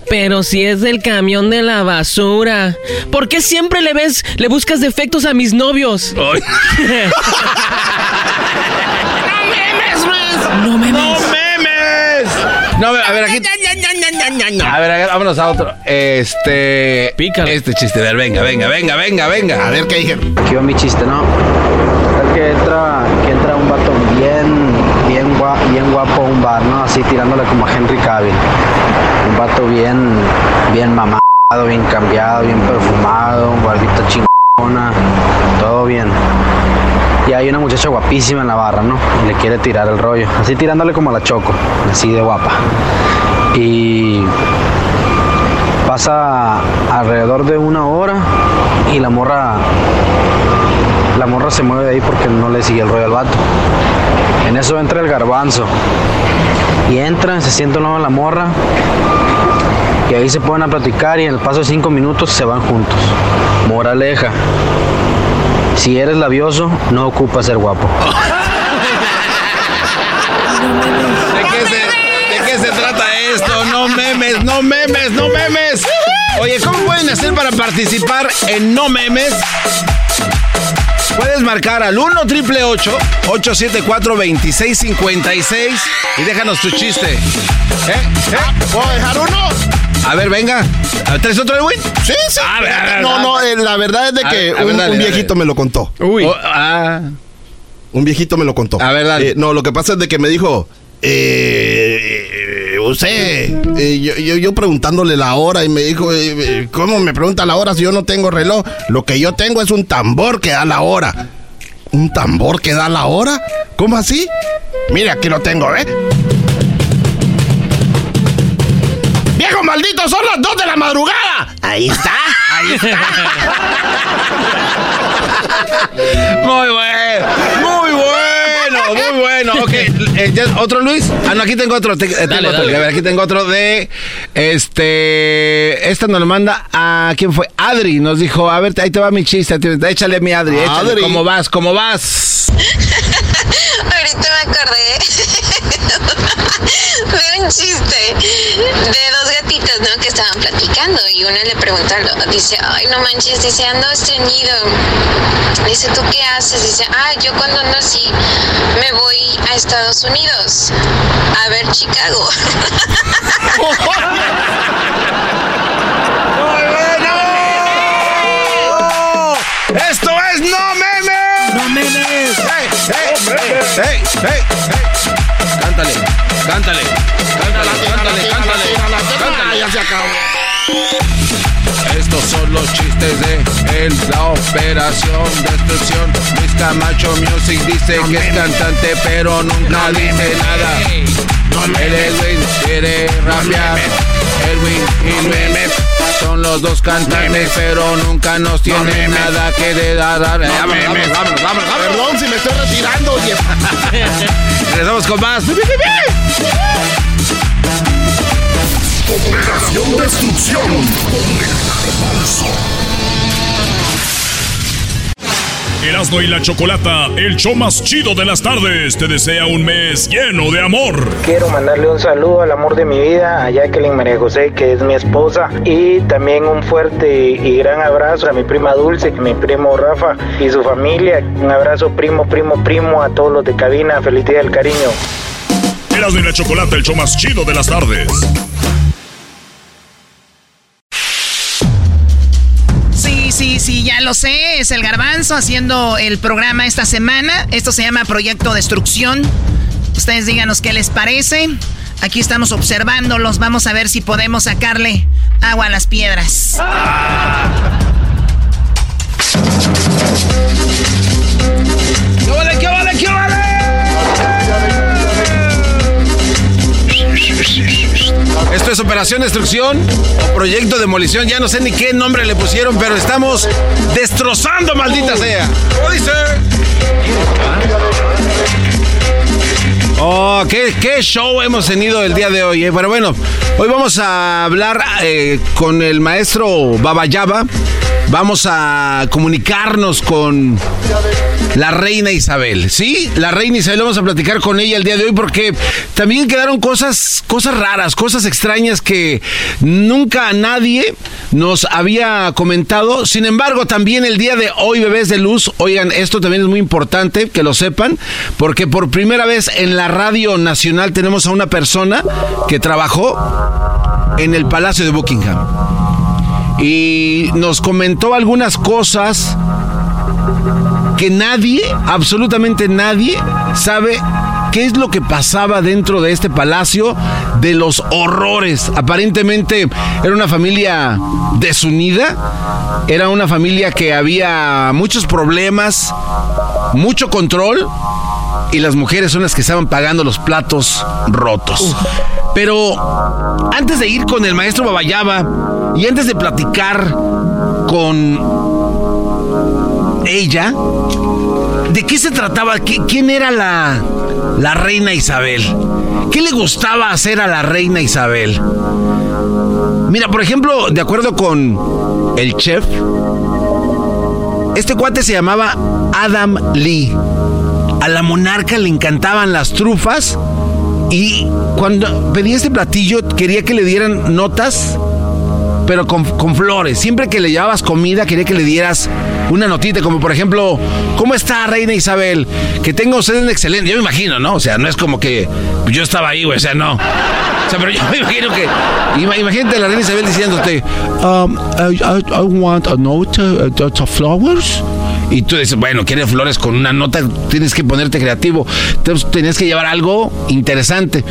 Pero si es del camión de la basura. ¿Por qué siempre le ves, le buscas defectos a mis novios? ¡No memes, ¡No memes! No, a ver, aquí. A ver, a ver, vámonos a otro. Este. Este chiste, a ver, venga, venga, venga, venga, venga. A ver qué dijeron. Aquí va mi chiste, ¿no? Que entra, que entra un vato bien, bien, gua- bien guapo a un bar, ¿no? Así tirándole como a Henry Cavill. Un vato bien, bien mamado, bien cambiado, bien perfumado, barbita chingona, todo bien. Y hay una muchacha guapísima en la barra, ¿no? Y le quiere tirar el rollo. Así tirándole como a la choco, así de guapa. Y pasa alrededor de una hora y la morra la morra se mueve de ahí porque no le sigue el rollo al vato. En eso entra el garbanzo. Y entra, se sienta en la morra. Y ahí se ponen a platicar y en el paso de cinco minutos se van juntos. Moraleja. Si eres labioso, no ocupa ser guapo. ¿De qué, se, ¿De qué se trata esto? No memes, no memes, no memes. Oye, ¿cómo pueden hacer para participar en No Memes? Puedes marcar al 1 triple 874 2656 y déjanos tu chiste. ¿Eh? ¿Eh? ¿Puedo dejar uno? A ver, venga. ¿Traes otro Edwin? Sí, sí. A ver, a ver, no, no, eh, la verdad es de que ver, un, dale, un viejito me lo contó. Uy. Oh, ah. Un viejito me lo contó. A ver, dale. Eh, no, lo que pasa es de que me dijo, eh, usted, eh, yo, yo, yo preguntándole la hora y me dijo, eh, eh, ¿cómo me pregunta la hora si yo no tengo reloj? Lo que yo tengo es un tambor que da la hora. ¿Un tambor que da la hora? ¿Cómo así? Mira, aquí lo tengo, ¿eh? ¡Viejo maldito! ¡Son las 2 de la madrugada! Ahí está, ahí está. Muy bueno, muy bueno, muy bueno. Ok, eh, ¿ya- ¿otro Luis? Ah, no, aquí tengo otro. te- eh, tengo Dale, otro. dale. A ver, aquí tengo otro de. Este. Esta nos lo manda a. ¿Quién fue? Adri. Nos dijo: A ver, ahí te va mi chiste. te- Échale a mi Adri. Échale. Adri. ¿Cómo vas? ¿Cómo vas? Ahorita me acordé de un chiste de dos gatitos, ¿no? Que estaban platicando y una le pregunta dice, ay, no manches, dice, ando estreñido. Dice, ¿tú qué haces? Dice, ah, yo cuando ando así me voy a Estados Unidos a ver Chicago. hey, hey, hey! Cántale, cántale, cántale, cántale, cántale, cántale. Ya se acabó. Estos son los chistes de el- la operación destrucción. Luis Camacho Music dice que es cantante, pero nunca dice nada. El Edwin quiere rapear. Edwin y Luis son los dos cantantes, pero nunca nos tienen nada que de dar. Vámonos, vámonos, vámonos, vámonos, vámonos. Perdón si me estoy retirando, oye. Regresamos con más. Operación Destrucción con el Erasmo y la Chocolata, el show más chido de las tardes, te desea un mes lleno de amor. Quiero mandarle un saludo al amor de mi vida, a Jacqueline María José, que es mi esposa, y también un fuerte y gran abrazo a mi prima Dulce, mi primo Rafa y su familia. Un abrazo primo, primo, primo a todos los de cabina. Feliz día del cariño. Erasmo y la Chocolata, el show más chido de las tardes. Sí, ya lo sé. Es el garbanzo haciendo el programa esta semana. Esto se llama Proyecto Destrucción. Ustedes díganos qué les parece. Aquí estamos observándolos. Vamos a ver si podemos sacarle agua a las piedras. ¿Qué vale, qué vale, qué vale? Esto es Operación Destrucción o Proyecto Demolición. Ya no sé ni qué nombre le pusieron, pero estamos destrozando, maldita sea. ¿Cómo dice? Oh, qué, show hemos tenido el día de hoy. eh. Pero bueno, hoy vamos a hablar eh, con el maestro Babayaba. Vamos a comunicarnos con la reina Isabel. Sí, la reina Isabel, vamos a platicar con ella el día de hoy porque también quedaron cosas, cosas raras, cosas extrañas que nunca nadie nos había comentado. Sin embargo, también el día de hoy, bebés de luz, oigan, esto también es muy importante que lo sepan, porque por primera vez en la radio nacional tenemos a una persona que trabajó en el Palacio de Buckingham. Y nos comentó algunas cosas que nadie, absolutamente nadie, sabe qué es lo que pasaba dentro de este palacio de los horrores. Aparentemente era una familia desunida, era una familia que había muchos problemas, mucho control y las mujeres son las que estaban pagando los platos rotos. Pero antes de ir con el maestro Babayaba y antes de platicar con ella, ¿de qué se trataba? ¿Qui- ¿Quién era la, la reina Isabel? ¿Qué le gustaba hacer a la reina Isabel? Mira, por ejemplo, de acuerdo con el chef, este cuate se llamaba Adam Lee. A la monarca le encantaban las trufas y cuando pedía este platillo quería que le dieran notas, pero con, con flores. Siempre que le llevabas comida quería que le dieras una notita, como por ejemplo, ¿cómo está Reina Isabel? Que tenga usted un excelente, yo me imagino, ¿no? O sea, no es como que yo estaba ahí, güey, o sea, no. O sea, pero yo me imagino que, ima- imagínate a la Reina Isabel diciéndote, um, I, I- I want a note, uh, uh, flowers. Y tú dices, bueno, quiere flores con una nota, tienes que ponerte creativo. Entonces tenías que llevar algo interesante.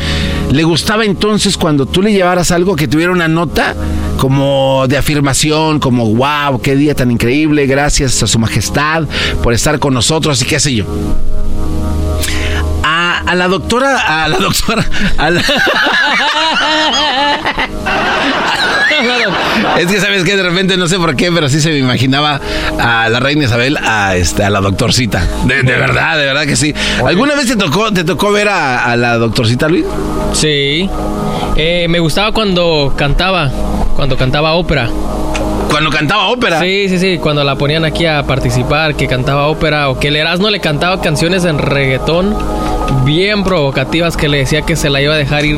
Le gustaba entonces cuando tú le llevaras algo que tuviera una nota como de afirmación, como wow, qué día tan increíble, gracias a su majestad por estar con nosotros y qué sé yo. A, a la doctora, a la doctora, a la... Es que sabes que de repente no sé por qué, pero sí se me imaginaba a la reina Isabel, a este, a la doctorcita. De, de verdad, de verdad que sí. ¿Alguna vez te tocó, te tocó ver a, a la doctorcita, Luis? Sí. Eh, me gustaba cuando cantaba, cuando cantaba ópera. Cuando cantaba ópera. Sí, sí, sí, cuando la ponían aquí a participar, que cantaba ópera o que el Erasmo le cantaba canciones en reggaetón bien provocativas que le decía que se la iba a dejar ir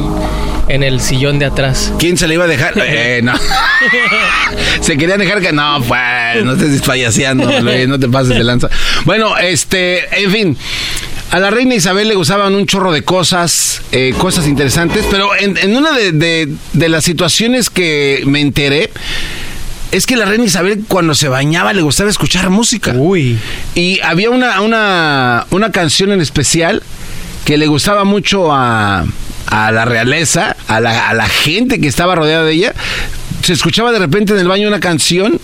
en el sillón de atrás. ¿Quién se le iba a dejar? Eh, no. se querían dejar que no, pues, no estés payaseando, Luis, no te pases de lanza. Bueno, este, en fin. A la reina Isabel le gustaban un chorro de cosas, eh, cosas interesantes, pero en, en una de, de- de las situaciones que me enteré, es que la reina Isabel cuando se bañaba le gustaba escuchar música. Uy. Y había una, una, una canción en especial que le gustaba mucho a, a la realeza, a la, a la gente que estaba rodeada de ella. Se escuchaba de repente en el baño una canción.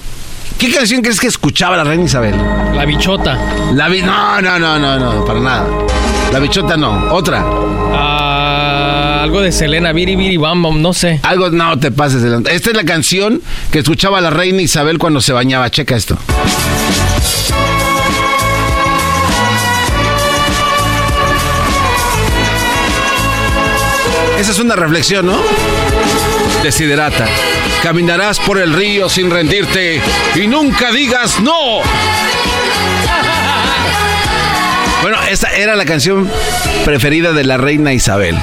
¿Qué canción crees que escuchaba la reina Isabel? La bichota. La bi- no, no, no, no, no, para nada. La bichota no. Otra. Ah, algo de Selena, Biri Biri Bam Bam, no sé. Algo, no te pases. Esta es la canción que escuchaba la reina Isabel cuando se bañaba. Checa esto. Esa es una reflexión, ¿no? Desiderata. Caminarás por el río sin rendirte y nunca digas no. Bueno, esta era la canción preferida de la reina Isabel.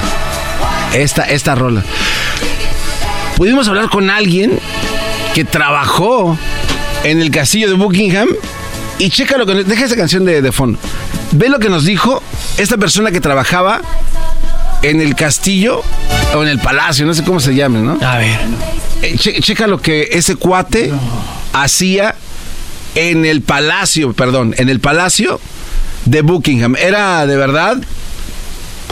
Esta, esta rola. Pudimos hablar con alguien que trabajó en el castillo de Buckingham y checa lo que... Deja esa canción de, de fondo. Ve lo que nos dijo esta persona que trabajaba en el castillo o en el palacio, no sé cómo se llame, ¿no? A ver. checa lo que ese cuate hacía en el palacio, perdón, en el palacio de Buckingham. Era de verdad.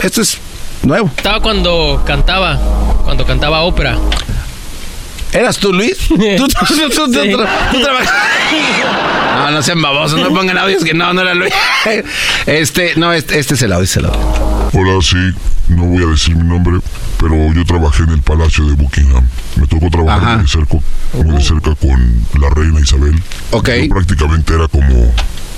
Esto es nuevo. Estaba cuando cantaba, cuando cantaba ópera. ¿Eras tú, Luis? ¿Tú, tú, tú, tú, tú, Sí. tú trabajas? No, no sean babosos, no pongan audios que no, no era Luis. Este, no, este, este es el audio, este es el audio. Hola, sí, no voy a decir mi nombre, pero yo trabajé en el Palacio de Buckingham. Me tocó trabajar muy de, cerca, muy de cerca con la reina Isabel. Ok. Yo prácticamente era como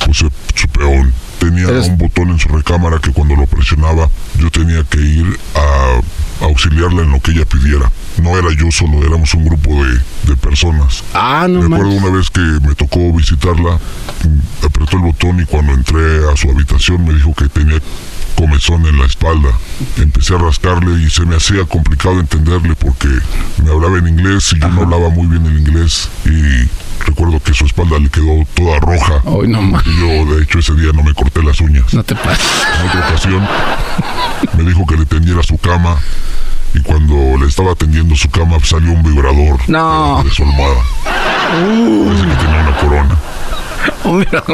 pues, su- peón. Tenía un botón en su recámara que cuando lo presionaba yo tenía que ir a auxiliarla en lo que ella pidiera. No era yo solo, éramos un grupo de, de personas. Ah, no Me acuerdo una vez que me tocó visitarla, apretó el botón y cuando entré a su habitación me dijo que tenía comezón en la espalda. Empecé a rascarle y se me hacía complicado entenderle porque me hablaba en inglés y yo no hablaba muy bien el inglés y recuerdo que su espalda le quedó toda roja. y yo de hecho ese día no me corté las uñas. No te pases. En otra ocasión me dijo que le tendiera su cama y cuando le estaba tendiendo su cama salió un vibrador No. de su almohada. Parece que tenía una corona.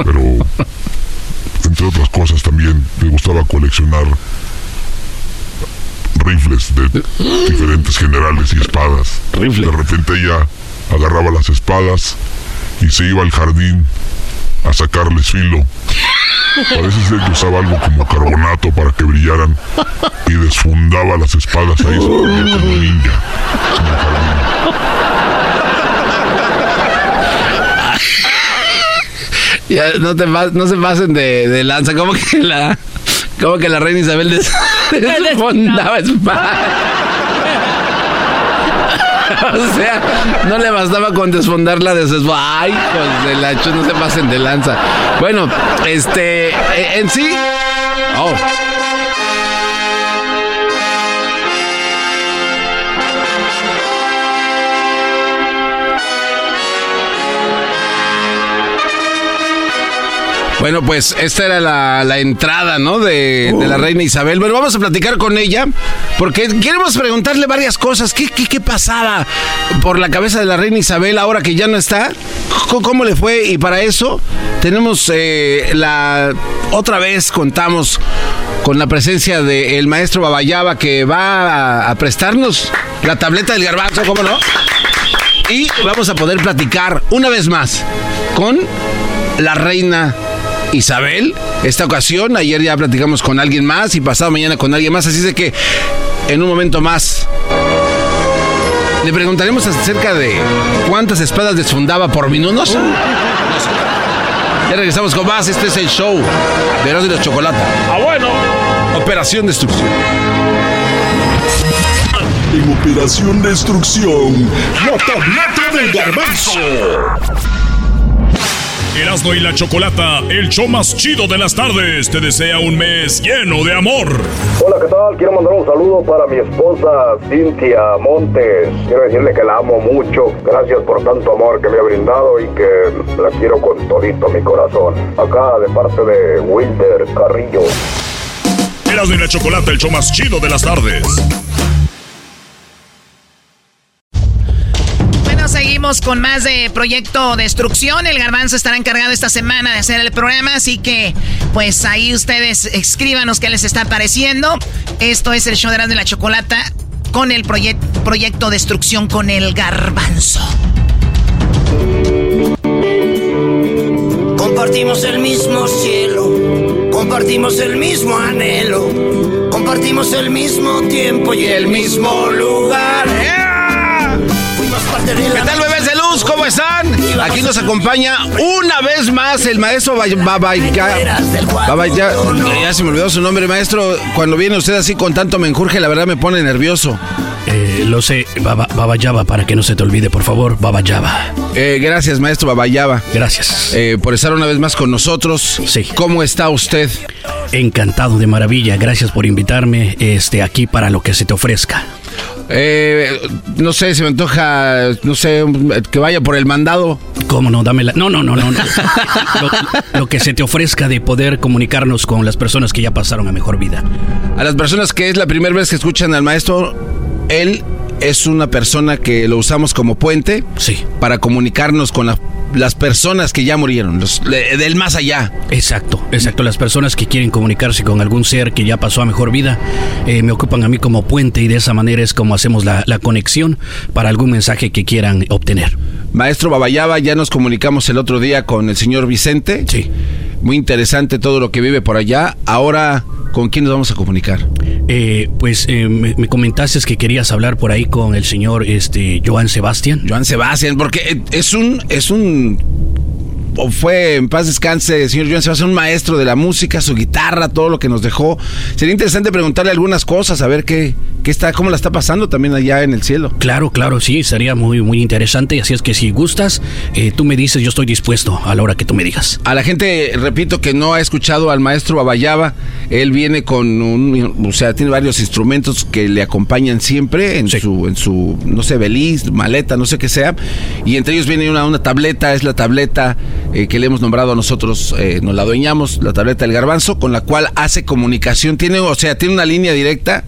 Pero entre otras cosas también le gustaba coleccionar rifles de diferentes generales y espadas. De repente ella agarraba las espadas y se iba al jardín a sacarles filo. Parece ser que usaba algo como carbonato para que brillaran y desfundaba las espadas ahí se como ninja. en el jardín. Ya, no, te, no se pasen de, de lanza. Como que la, como que la reina Isabel des, desfondaba espada. O sea, no le bastaba con desfondarla de sus... Ay, hijos de la ch- no se pasen de lanza. Bueno, este, eh, en sí... Oh. Bueno, pues esta era la, la entrada, ¿no? De, de la reina Isabel. Bueno, vamos a platicar con ella porque queremos preguntarle varias cosas. ¿Qué, qué, qué pasaba por la cabeza de la reina Isabel ahora que ya no está? ¿Cómo, cómo le fue? Y para eso tenemos eh, la... Otra vez contamos con la presencia del maestro Babayaba que va a, a prestarnos la tableta del garbanzo, ¿cómo no? Y vamos a poder platicar una vez más con la reina Isabel. Esta ocasión, ayer ya platicamos con alguien más y pasado mañana con alguien más, así es de que en un momento más le preguntaremos acerca de cuántas espadas desfundaba por minutos. Ya regresamos con más, este es el show de Erasmo y la Chocolata. Ah, bueno. Operación Destrucción. En Operación Destrucción, la tableta del garbanzo. Erasmo y la Chocolata, el show más chido de las tardes, te desea un mes lleno de amor. Hola, ¿qué tal? Quiero mandar un saludo para mi esposa Cintia Montes. Quiero decirle que la amo mucho. Gracias por tanto amor que me ha brindado y que la quiero con todito mi corazón. Acá de parte de Wilder Carrillo. Erasmo y la Chocolata, el show más chido de las tardes. Seguimos con más de Proyecto Destrucción. El Garbanzo estará encargado esta semana de hacer el programa, así que pues ahí ustedes escríbanos qué les está pareciendo. Esto es el show de Erasmo y la Chocolata con el proye- Proyecto Destrucción con el Garbanzo. Compartimos el mismo cielo, compartimos el mismo anhelo, compartimos el mismo tiempo y el mismo lugar. Fuimos parte de ¿Qué la tal, ¿Cómo están? Aquí nos acompaña una vez más el maestro. Babaya. Ya se me olvidó su nombre, maestro. Cuando viene usted así con tanto menjurje, la verdad me pone nervioso. Eh, lo sé, Baba, Babayaba, para que no se te olvide, por favor, Babayaba. Eh, gracias, maestro Babayaba. Gracias. Eh, por estar una vez más con nosotros. Sí. ¿Cómo está usted? Encantado de maravilla, gracias por invitarme este, aquí para lo que se te ofrezca. Eh, no sé, se me antoja, no sé, que vaya por el mandado. ¿Cómo no? Dámela. No, no, no, no. no. Lo, lo que se te ofrezca de poder comunicarnos con las personas que ya pasaron a mejor vida. A las personas que es la primera vez que escuchan al maestro, él es una persona que lo usamos como puente sí. para comunicarnos con la- las personas que ya murieron, los, le- del más allá. Exacto, exacto. Las personas que quieren comunicarse con algún ser que ya pasó a mejor vida eh, me ocupan a mí como puente y de esa manera es como hacemos la, la conexión para algún mensaje que quieran obtener. Maestro Babayaba, ya nos comunicamos el otro día con el señor Vicente. Sí. Muy interesante todo lo que vive por allá. Ahora, ¿con quién nos vamos a comunicar? Eh, pues eh, me, me comentaste que querías hablar por ahí con el señor este, Joan Sebastián. Joan Sebastián, porque eh, es un, es un fue en paz descanse, señor Joan Sebastián, un maestro de la música, su guitarra, todo lo que nos dejó. Sería interesante preguntarle algunas cosas, a ver qué, qué está, cómo la está pasando también allá en el cielo. Claro, claro, sí, sería muy, muy interesante. Así es que si gustas, eh, tú me dices, yo estoy dispuesto a la hora que tú me digas. A la gente, repito, que no ha escuchado al maestro Babayaba, él viene con un, o sea, tiene varios instrumentos que le acompañan siempre en su, en su, no sé, beliz, maleta, no sé qué sea, y entre ellos viene una, una tableta, es la tableta eh, que le hemos nombrado a nosotros, eh, nos la adueñamos, la tableta del garbanzo, con la cual hace comunicación, tiene, o sea, tiene una línea directa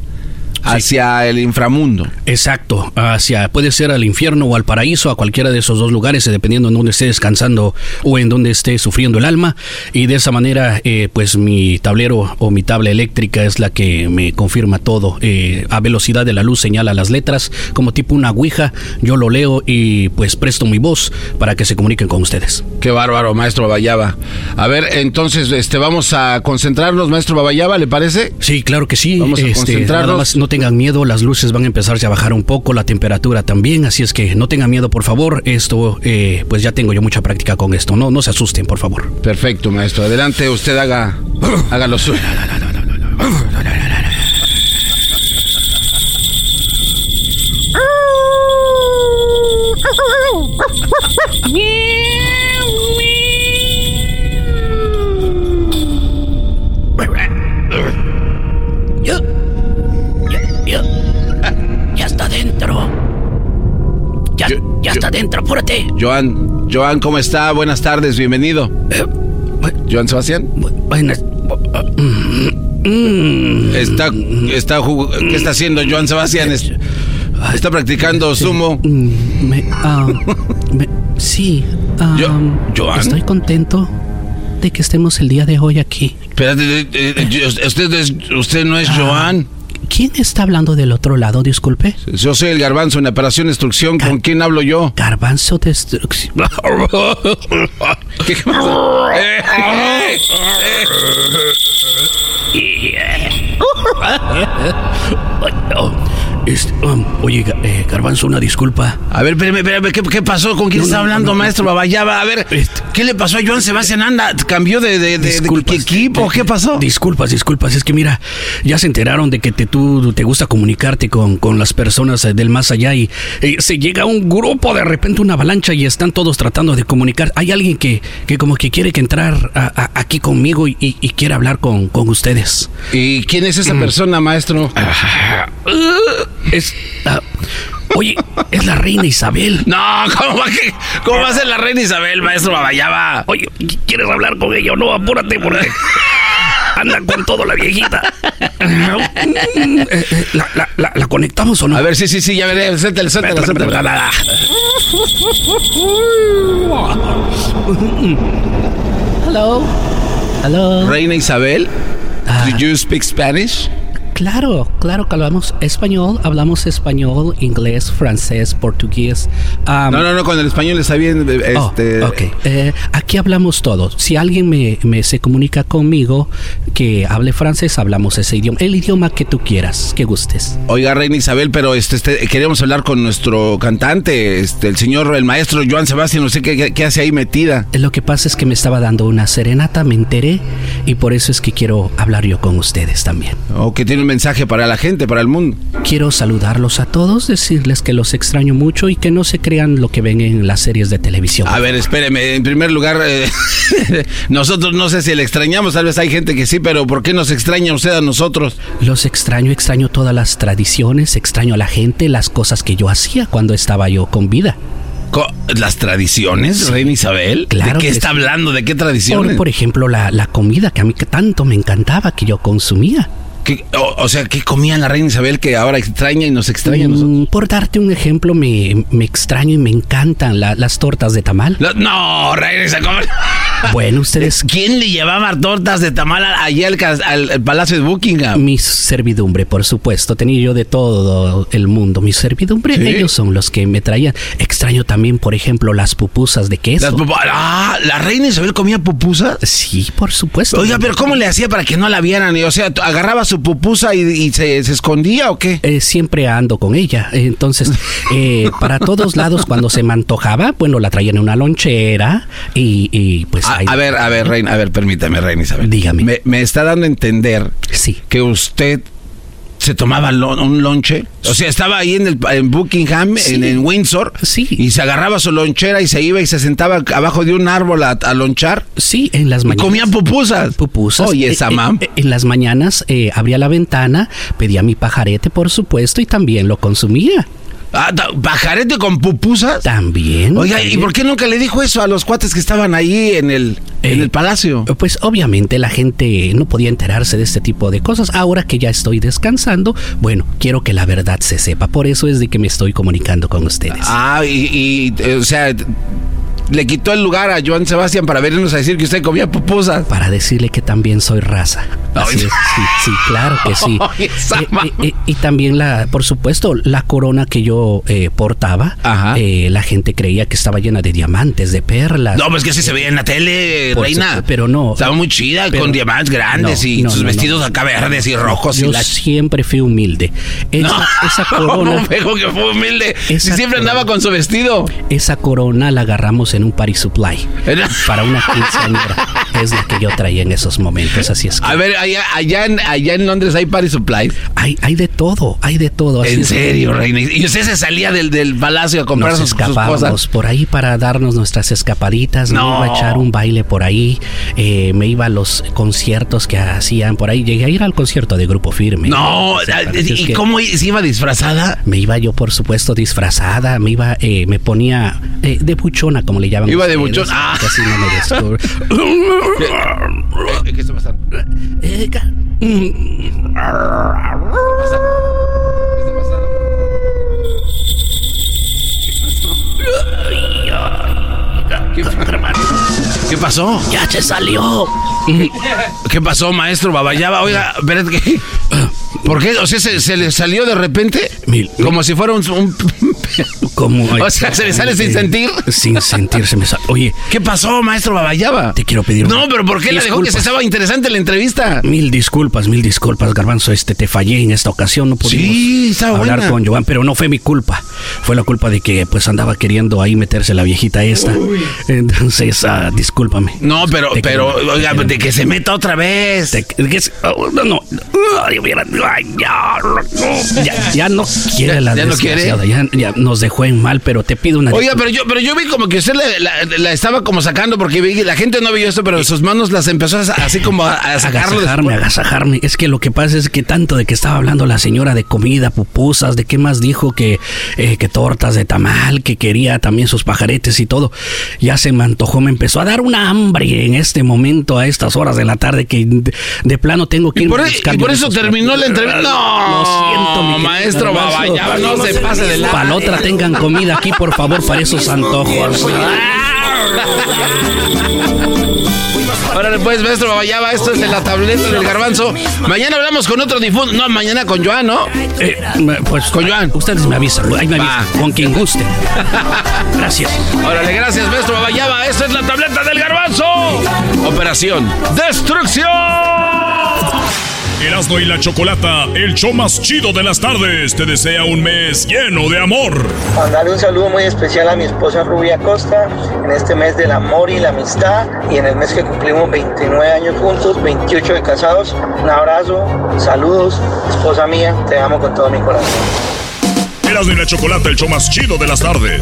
hacia el inframundo. Exacto, hacia puede ser al infierno o al paraíso, a cualquiera de esos dos lugares, eh, dependiendo en donde esté descansando o en donde esté sufriendo el alma. Y de esa manera, eh, pues mi tablero o mi tabla eléctrica es la que me confirma todo. Eh, a velocidad de la luz señala las letras como tipo una ouija. Yo lo leo y pues presto mi voz para que se comuniquen con ustedes. Qué bárbaro, maestro Babayaba. A ver, entonces, este, vamos a concentrarnos, maestro Babayaba, ¿le parece? Sí, claro que sí. Vamos a Este, concentrarnos. nada más no tengan miedo, las luces van a empezarse a bajar un poco, la temperatura también, así es que no tengan miedo, por favor. Esto, eh, pues ya tengo yo mucha práctica con esto. No, no se asusten, por favor. Perfecto, maestro. Adelante, usted haga, haga lo suyo. está dentro. Ya, ya está dentro, apúrate. Joan, Joan, ¿cómo está? Buenas tardes, bienvenido. Joan Sebastián. Buenas. Está, está jug- ¿Qué está haciendo Joan Sebastián? Es- Está practicando sumo. Me, ah, me- sí. ah, Joan. Estoy contento de que estemos el día de hoy aquí. Espérate, eh, eh, yo- usted, es- usted no es Joan. ¿Quién está hablando del otro lado? Disculpe. Yo soy el garbanzo en Operación Destrucción. ¿Con quién hablo yo? Garbanzo Destrucción. ¿Qué Este, um, oye, eh, Garbanzo, una disculpa. A ver, espérame, espérame, ¿qué, qué pasó? ¿Con quién No, está no, hablando, no, maestro Babayaba? A ver, ¿qué le pasó a Joan Sebastián? Anda, ¿cambió de, de, de- de Disculpas. equipo? ¿Qué pasó? Disculpas, disculpas. Es que mira, ya se enteraron de que te, tú te gusta comunicarte con, con las personas eh, del más allá y eh, se llega un grupo, de repente una avalancha y están todos tratando de comunicar. Hay alguien que, que como que quiere que entrar a- a- aquí conmigo y, y- y quiere hablar con, con ustedes. ¿Y quién es Mm. esa persona, maestro? Es. ah, oye, es la reina Isabel. No, ¿cómo va, que- cómo va a ser la reina Isabel, maestro Babayaba? Oye, ¿quieres hablar con ella o no? Apúrate porque anda con todo la viejita. Eh, eh, ¿La, la, la- la conectamos o no? A ver, sí, sí, sí, ya veré. Suéltale, suéltale, suéltale. Hello. Hello. Reina Isabel, Ah. do you speak Spanish? Claro, claro que hablamos español, hablamos español, inglés, francés, portugués. am, No, no, no, con el español está bien. eh, Oh, Este, ok. Eh, aquí hablamos todo. Si alguien me, me se comunica conmigo que hable francés, hablamos ese idioma. El idioma que tú quieras, que gustes. Oiga, Reina Isabel, pero este, este, queríamos hablar con nuestro cantante, este, el señor, el maestro Joan Sebastián, no sé qué, qué- qué hace ahí metida. Lo que pasa es que me estaba dando una serenata, me enteré, y por eso es que quiero hablar yo con ustedes también. O que tiene un mensaje para la gente, para el mundo. Quiero saludarlos a todos, decirles que los extraño mucho y que no se crean lo que ven en las series de televisión. A ver, espéreme, en primer lugar, eh, nosotros no sé si le extrañamos, tal vez hay gente que sí, pero ¿por qué nos extraña usted a nosotros? Los extraño, extraño todas las tradiciones, extraño a la gente, las cosas que yo hacía cuando estaba yo con vida. ¿Las tradiciones, Reina Isabel? Claro ¿De qué está hablando? ¿De qué tradiciones? Por, por ejemplo, la, la comida que a mí tanto me encantaba, que yo consumía. ¿Qué- o, o sea, ¿qué comía la Reina Isabel que ahora extraña y nos extraña a nosotros? Mm, Por darte un ejemplo, me, me extraño y me encantan la- las tortas de tamal. La- no, Reina Isabel. Bueno, ustedes... ¿Quién le llevaba tortas de tamal allá al, cas- al- al Palacio de Buckingham? Mi servidumbre, por supuesto. Tenía yo de todo el mundo. Mi servidumbre, Sí. ellos son los que me traían. Extraño también, por ejemplo, las pupusas de queso. Las pupu- ah, ¿la Reina Isabel comía pupusas? Sí, por supuesto. Oiga, pero ¿cómo le hacía para que no la vieran? O sea, agarraba su pupusa y, y se, se escondía o qué? Eh, siempre ando con ella. Entonces, eh, para todos lados, cuando se me antojaba, bueno, la traían en una lonchera y, y, pues... A, ahí- a ver, a ver, Reina, a ver, permítame, Reina Isabel. Dígame. Me, me está dando a entender Sí. que usted se tomaba lo- un lonche. O sea, estaba ahí en, el, en Buckingham, Sí. en, en Windsor. Sí. Y se agarraba su lonchera y se iba y se sentaba abajo de un árbol a, a lonchar. Sí, en las Y mañanas. comía pupusas. Pupusas. Oye, esa eh, mam. eh, en las mañanas eh, abría la ventana, pedía mi pajarete, por supuesto, y también lo consumía. Ah, ta- ¿Pajarete con pupusas? También. Oiga, ¿y por qué nunca le dijo eso a los cuates que estaban ahí en el, en Eh, el palacio? Pues obviamente la gente no podía enterarse de este tipo de cosas. Ahora que ya estoy descansando, bueno, quiero que la verdad se sepa. Por eso es de que me estoy comunicando con ustedes. Ah, y, y, eh, o sea, le quitó el lugar a Joan Sebastián para vernos a decir que usted comía pupusas. Para decirle que también soy raza. Así es, sí, sí, claro que sí. Eh, eh, eh, y también la, por supuesto, la corona que yo eh, portaba, la gente creía que estaba llena de diamantes, de perlas. No, pues que sí se veía en la tele, reina. pero no. Estaba muy chida, Pero- con diamantes grandes No, y no, sus no, vestidos no. acá verdes y rojos Yo y la siempre fui humilde. Esa, No, esa corona. ¿cómo veo que fue humilde? Si siempre corona- andaba con su vestido. Esa corona la agarramos en un party supply. Para una quinceañera. es la que yo traía en esos momentos. Así es que. A ver, allá, allá, en, allá en Londres hay party supplies. Hay, hay de todo, hay de todo. así En serio, reina. Y usted se salía del, del palacio a comprar Nos sus, escapábamos por ahí para darnos nuestras escapaditas. No. Me iba a echar un baile por ahí. eh, me iba a los conciertos que hacían por ahí. Llegué a ir al concierto de Grupo Firme. No, ¿y cómo se iba disfrazada? Me iba yo, por supuesto, disfrazada. Me iba, eh, me ponía eh, de buchona, como le llaman. Iba de ustedes, buchona. Ah. así no me descubre. ¿Qué, qué está pasando? Eh, ca- mm, ¿Qué pasó? Ya se salió. ¿Qué pasó, maestro Babayaba? Oiga, espérate que... ¿Por qué? O sea, ¿se, se le salió de repente? Como si fuera un... un- Como o sea, ¿se le sale sin sentir? Sin sentirse me sale. Oye, ¿Qué pasó, maestro Babayaba? te quiero pedir. No, pero ¿por qué le dejó que se estaba interesante la entrevista? Mil disculpas, mil disculpas, Garbanzo. Este, te fallé en esta ocasión. No pudimos Sí, hablar buena. con Joan, pero no fue mi culpa. Fue la culpa de que pues andaba queriendo ahí meterse la viejita esta. Entonces, ah, discúlpame. No, pero, Te pero, quiero- oiga, de que se meta otra vez. Te- que oh, no, no. Ya, no, ya, ya no quiere Ya- la ya no quiere. desgraciada, Ya, ya nos dejó en mal, pero te pido una Oiga, pero yo, pero yo vi como que usted la, la- la estaba como sacando porque vi la gente no vio esto, pero sus manos las empezó a, así como a, a sacarlo. agasajarme. Es que lo que pasa es que tanto de que estaba hablando la señora de comida, pupusas, de qué más dijo que, eh, que tortas de tamal, que quería también sus pajaretes y todo. Ya se me antojó, me empezó a dar una hambre en este momento, a estas horas de la tarde, que de, de plano tengo que Y ir por, a y buscar por yo eso terminó la entrevista. No, Lo siento, mi maestro. Babayaba, no se pase de la. Para la otra tengan comida aquí, por favor, para esos antojos. Órale, pues, maestro Babayaba, esto es de la tableta del garbanzo. Mañana hablamos con otro difunto. No, mañana con Joan, ¿no? Eh, pues Con Joan. Ustedes me avisan, ahí me avisan, con quien guste. Gracias. Órale, gracias, maestro Babayaba. Esto es la tableta del garbanzo. Operación Destrucción. Erasmo y la Chocolata, el show más chido de las tardes, te desea un mes lleno de amor. Mandarle un saludo muy especial a mi esposa Rubia Costa en este mes del amor y la amistad y en el mes que cumplimos 29 años juntos, 28 de casados. Un abrazo, saludos, esposa mía, te amo con todo mi corazón. Erasmo y la Chocolata, el show más chido de las tardes.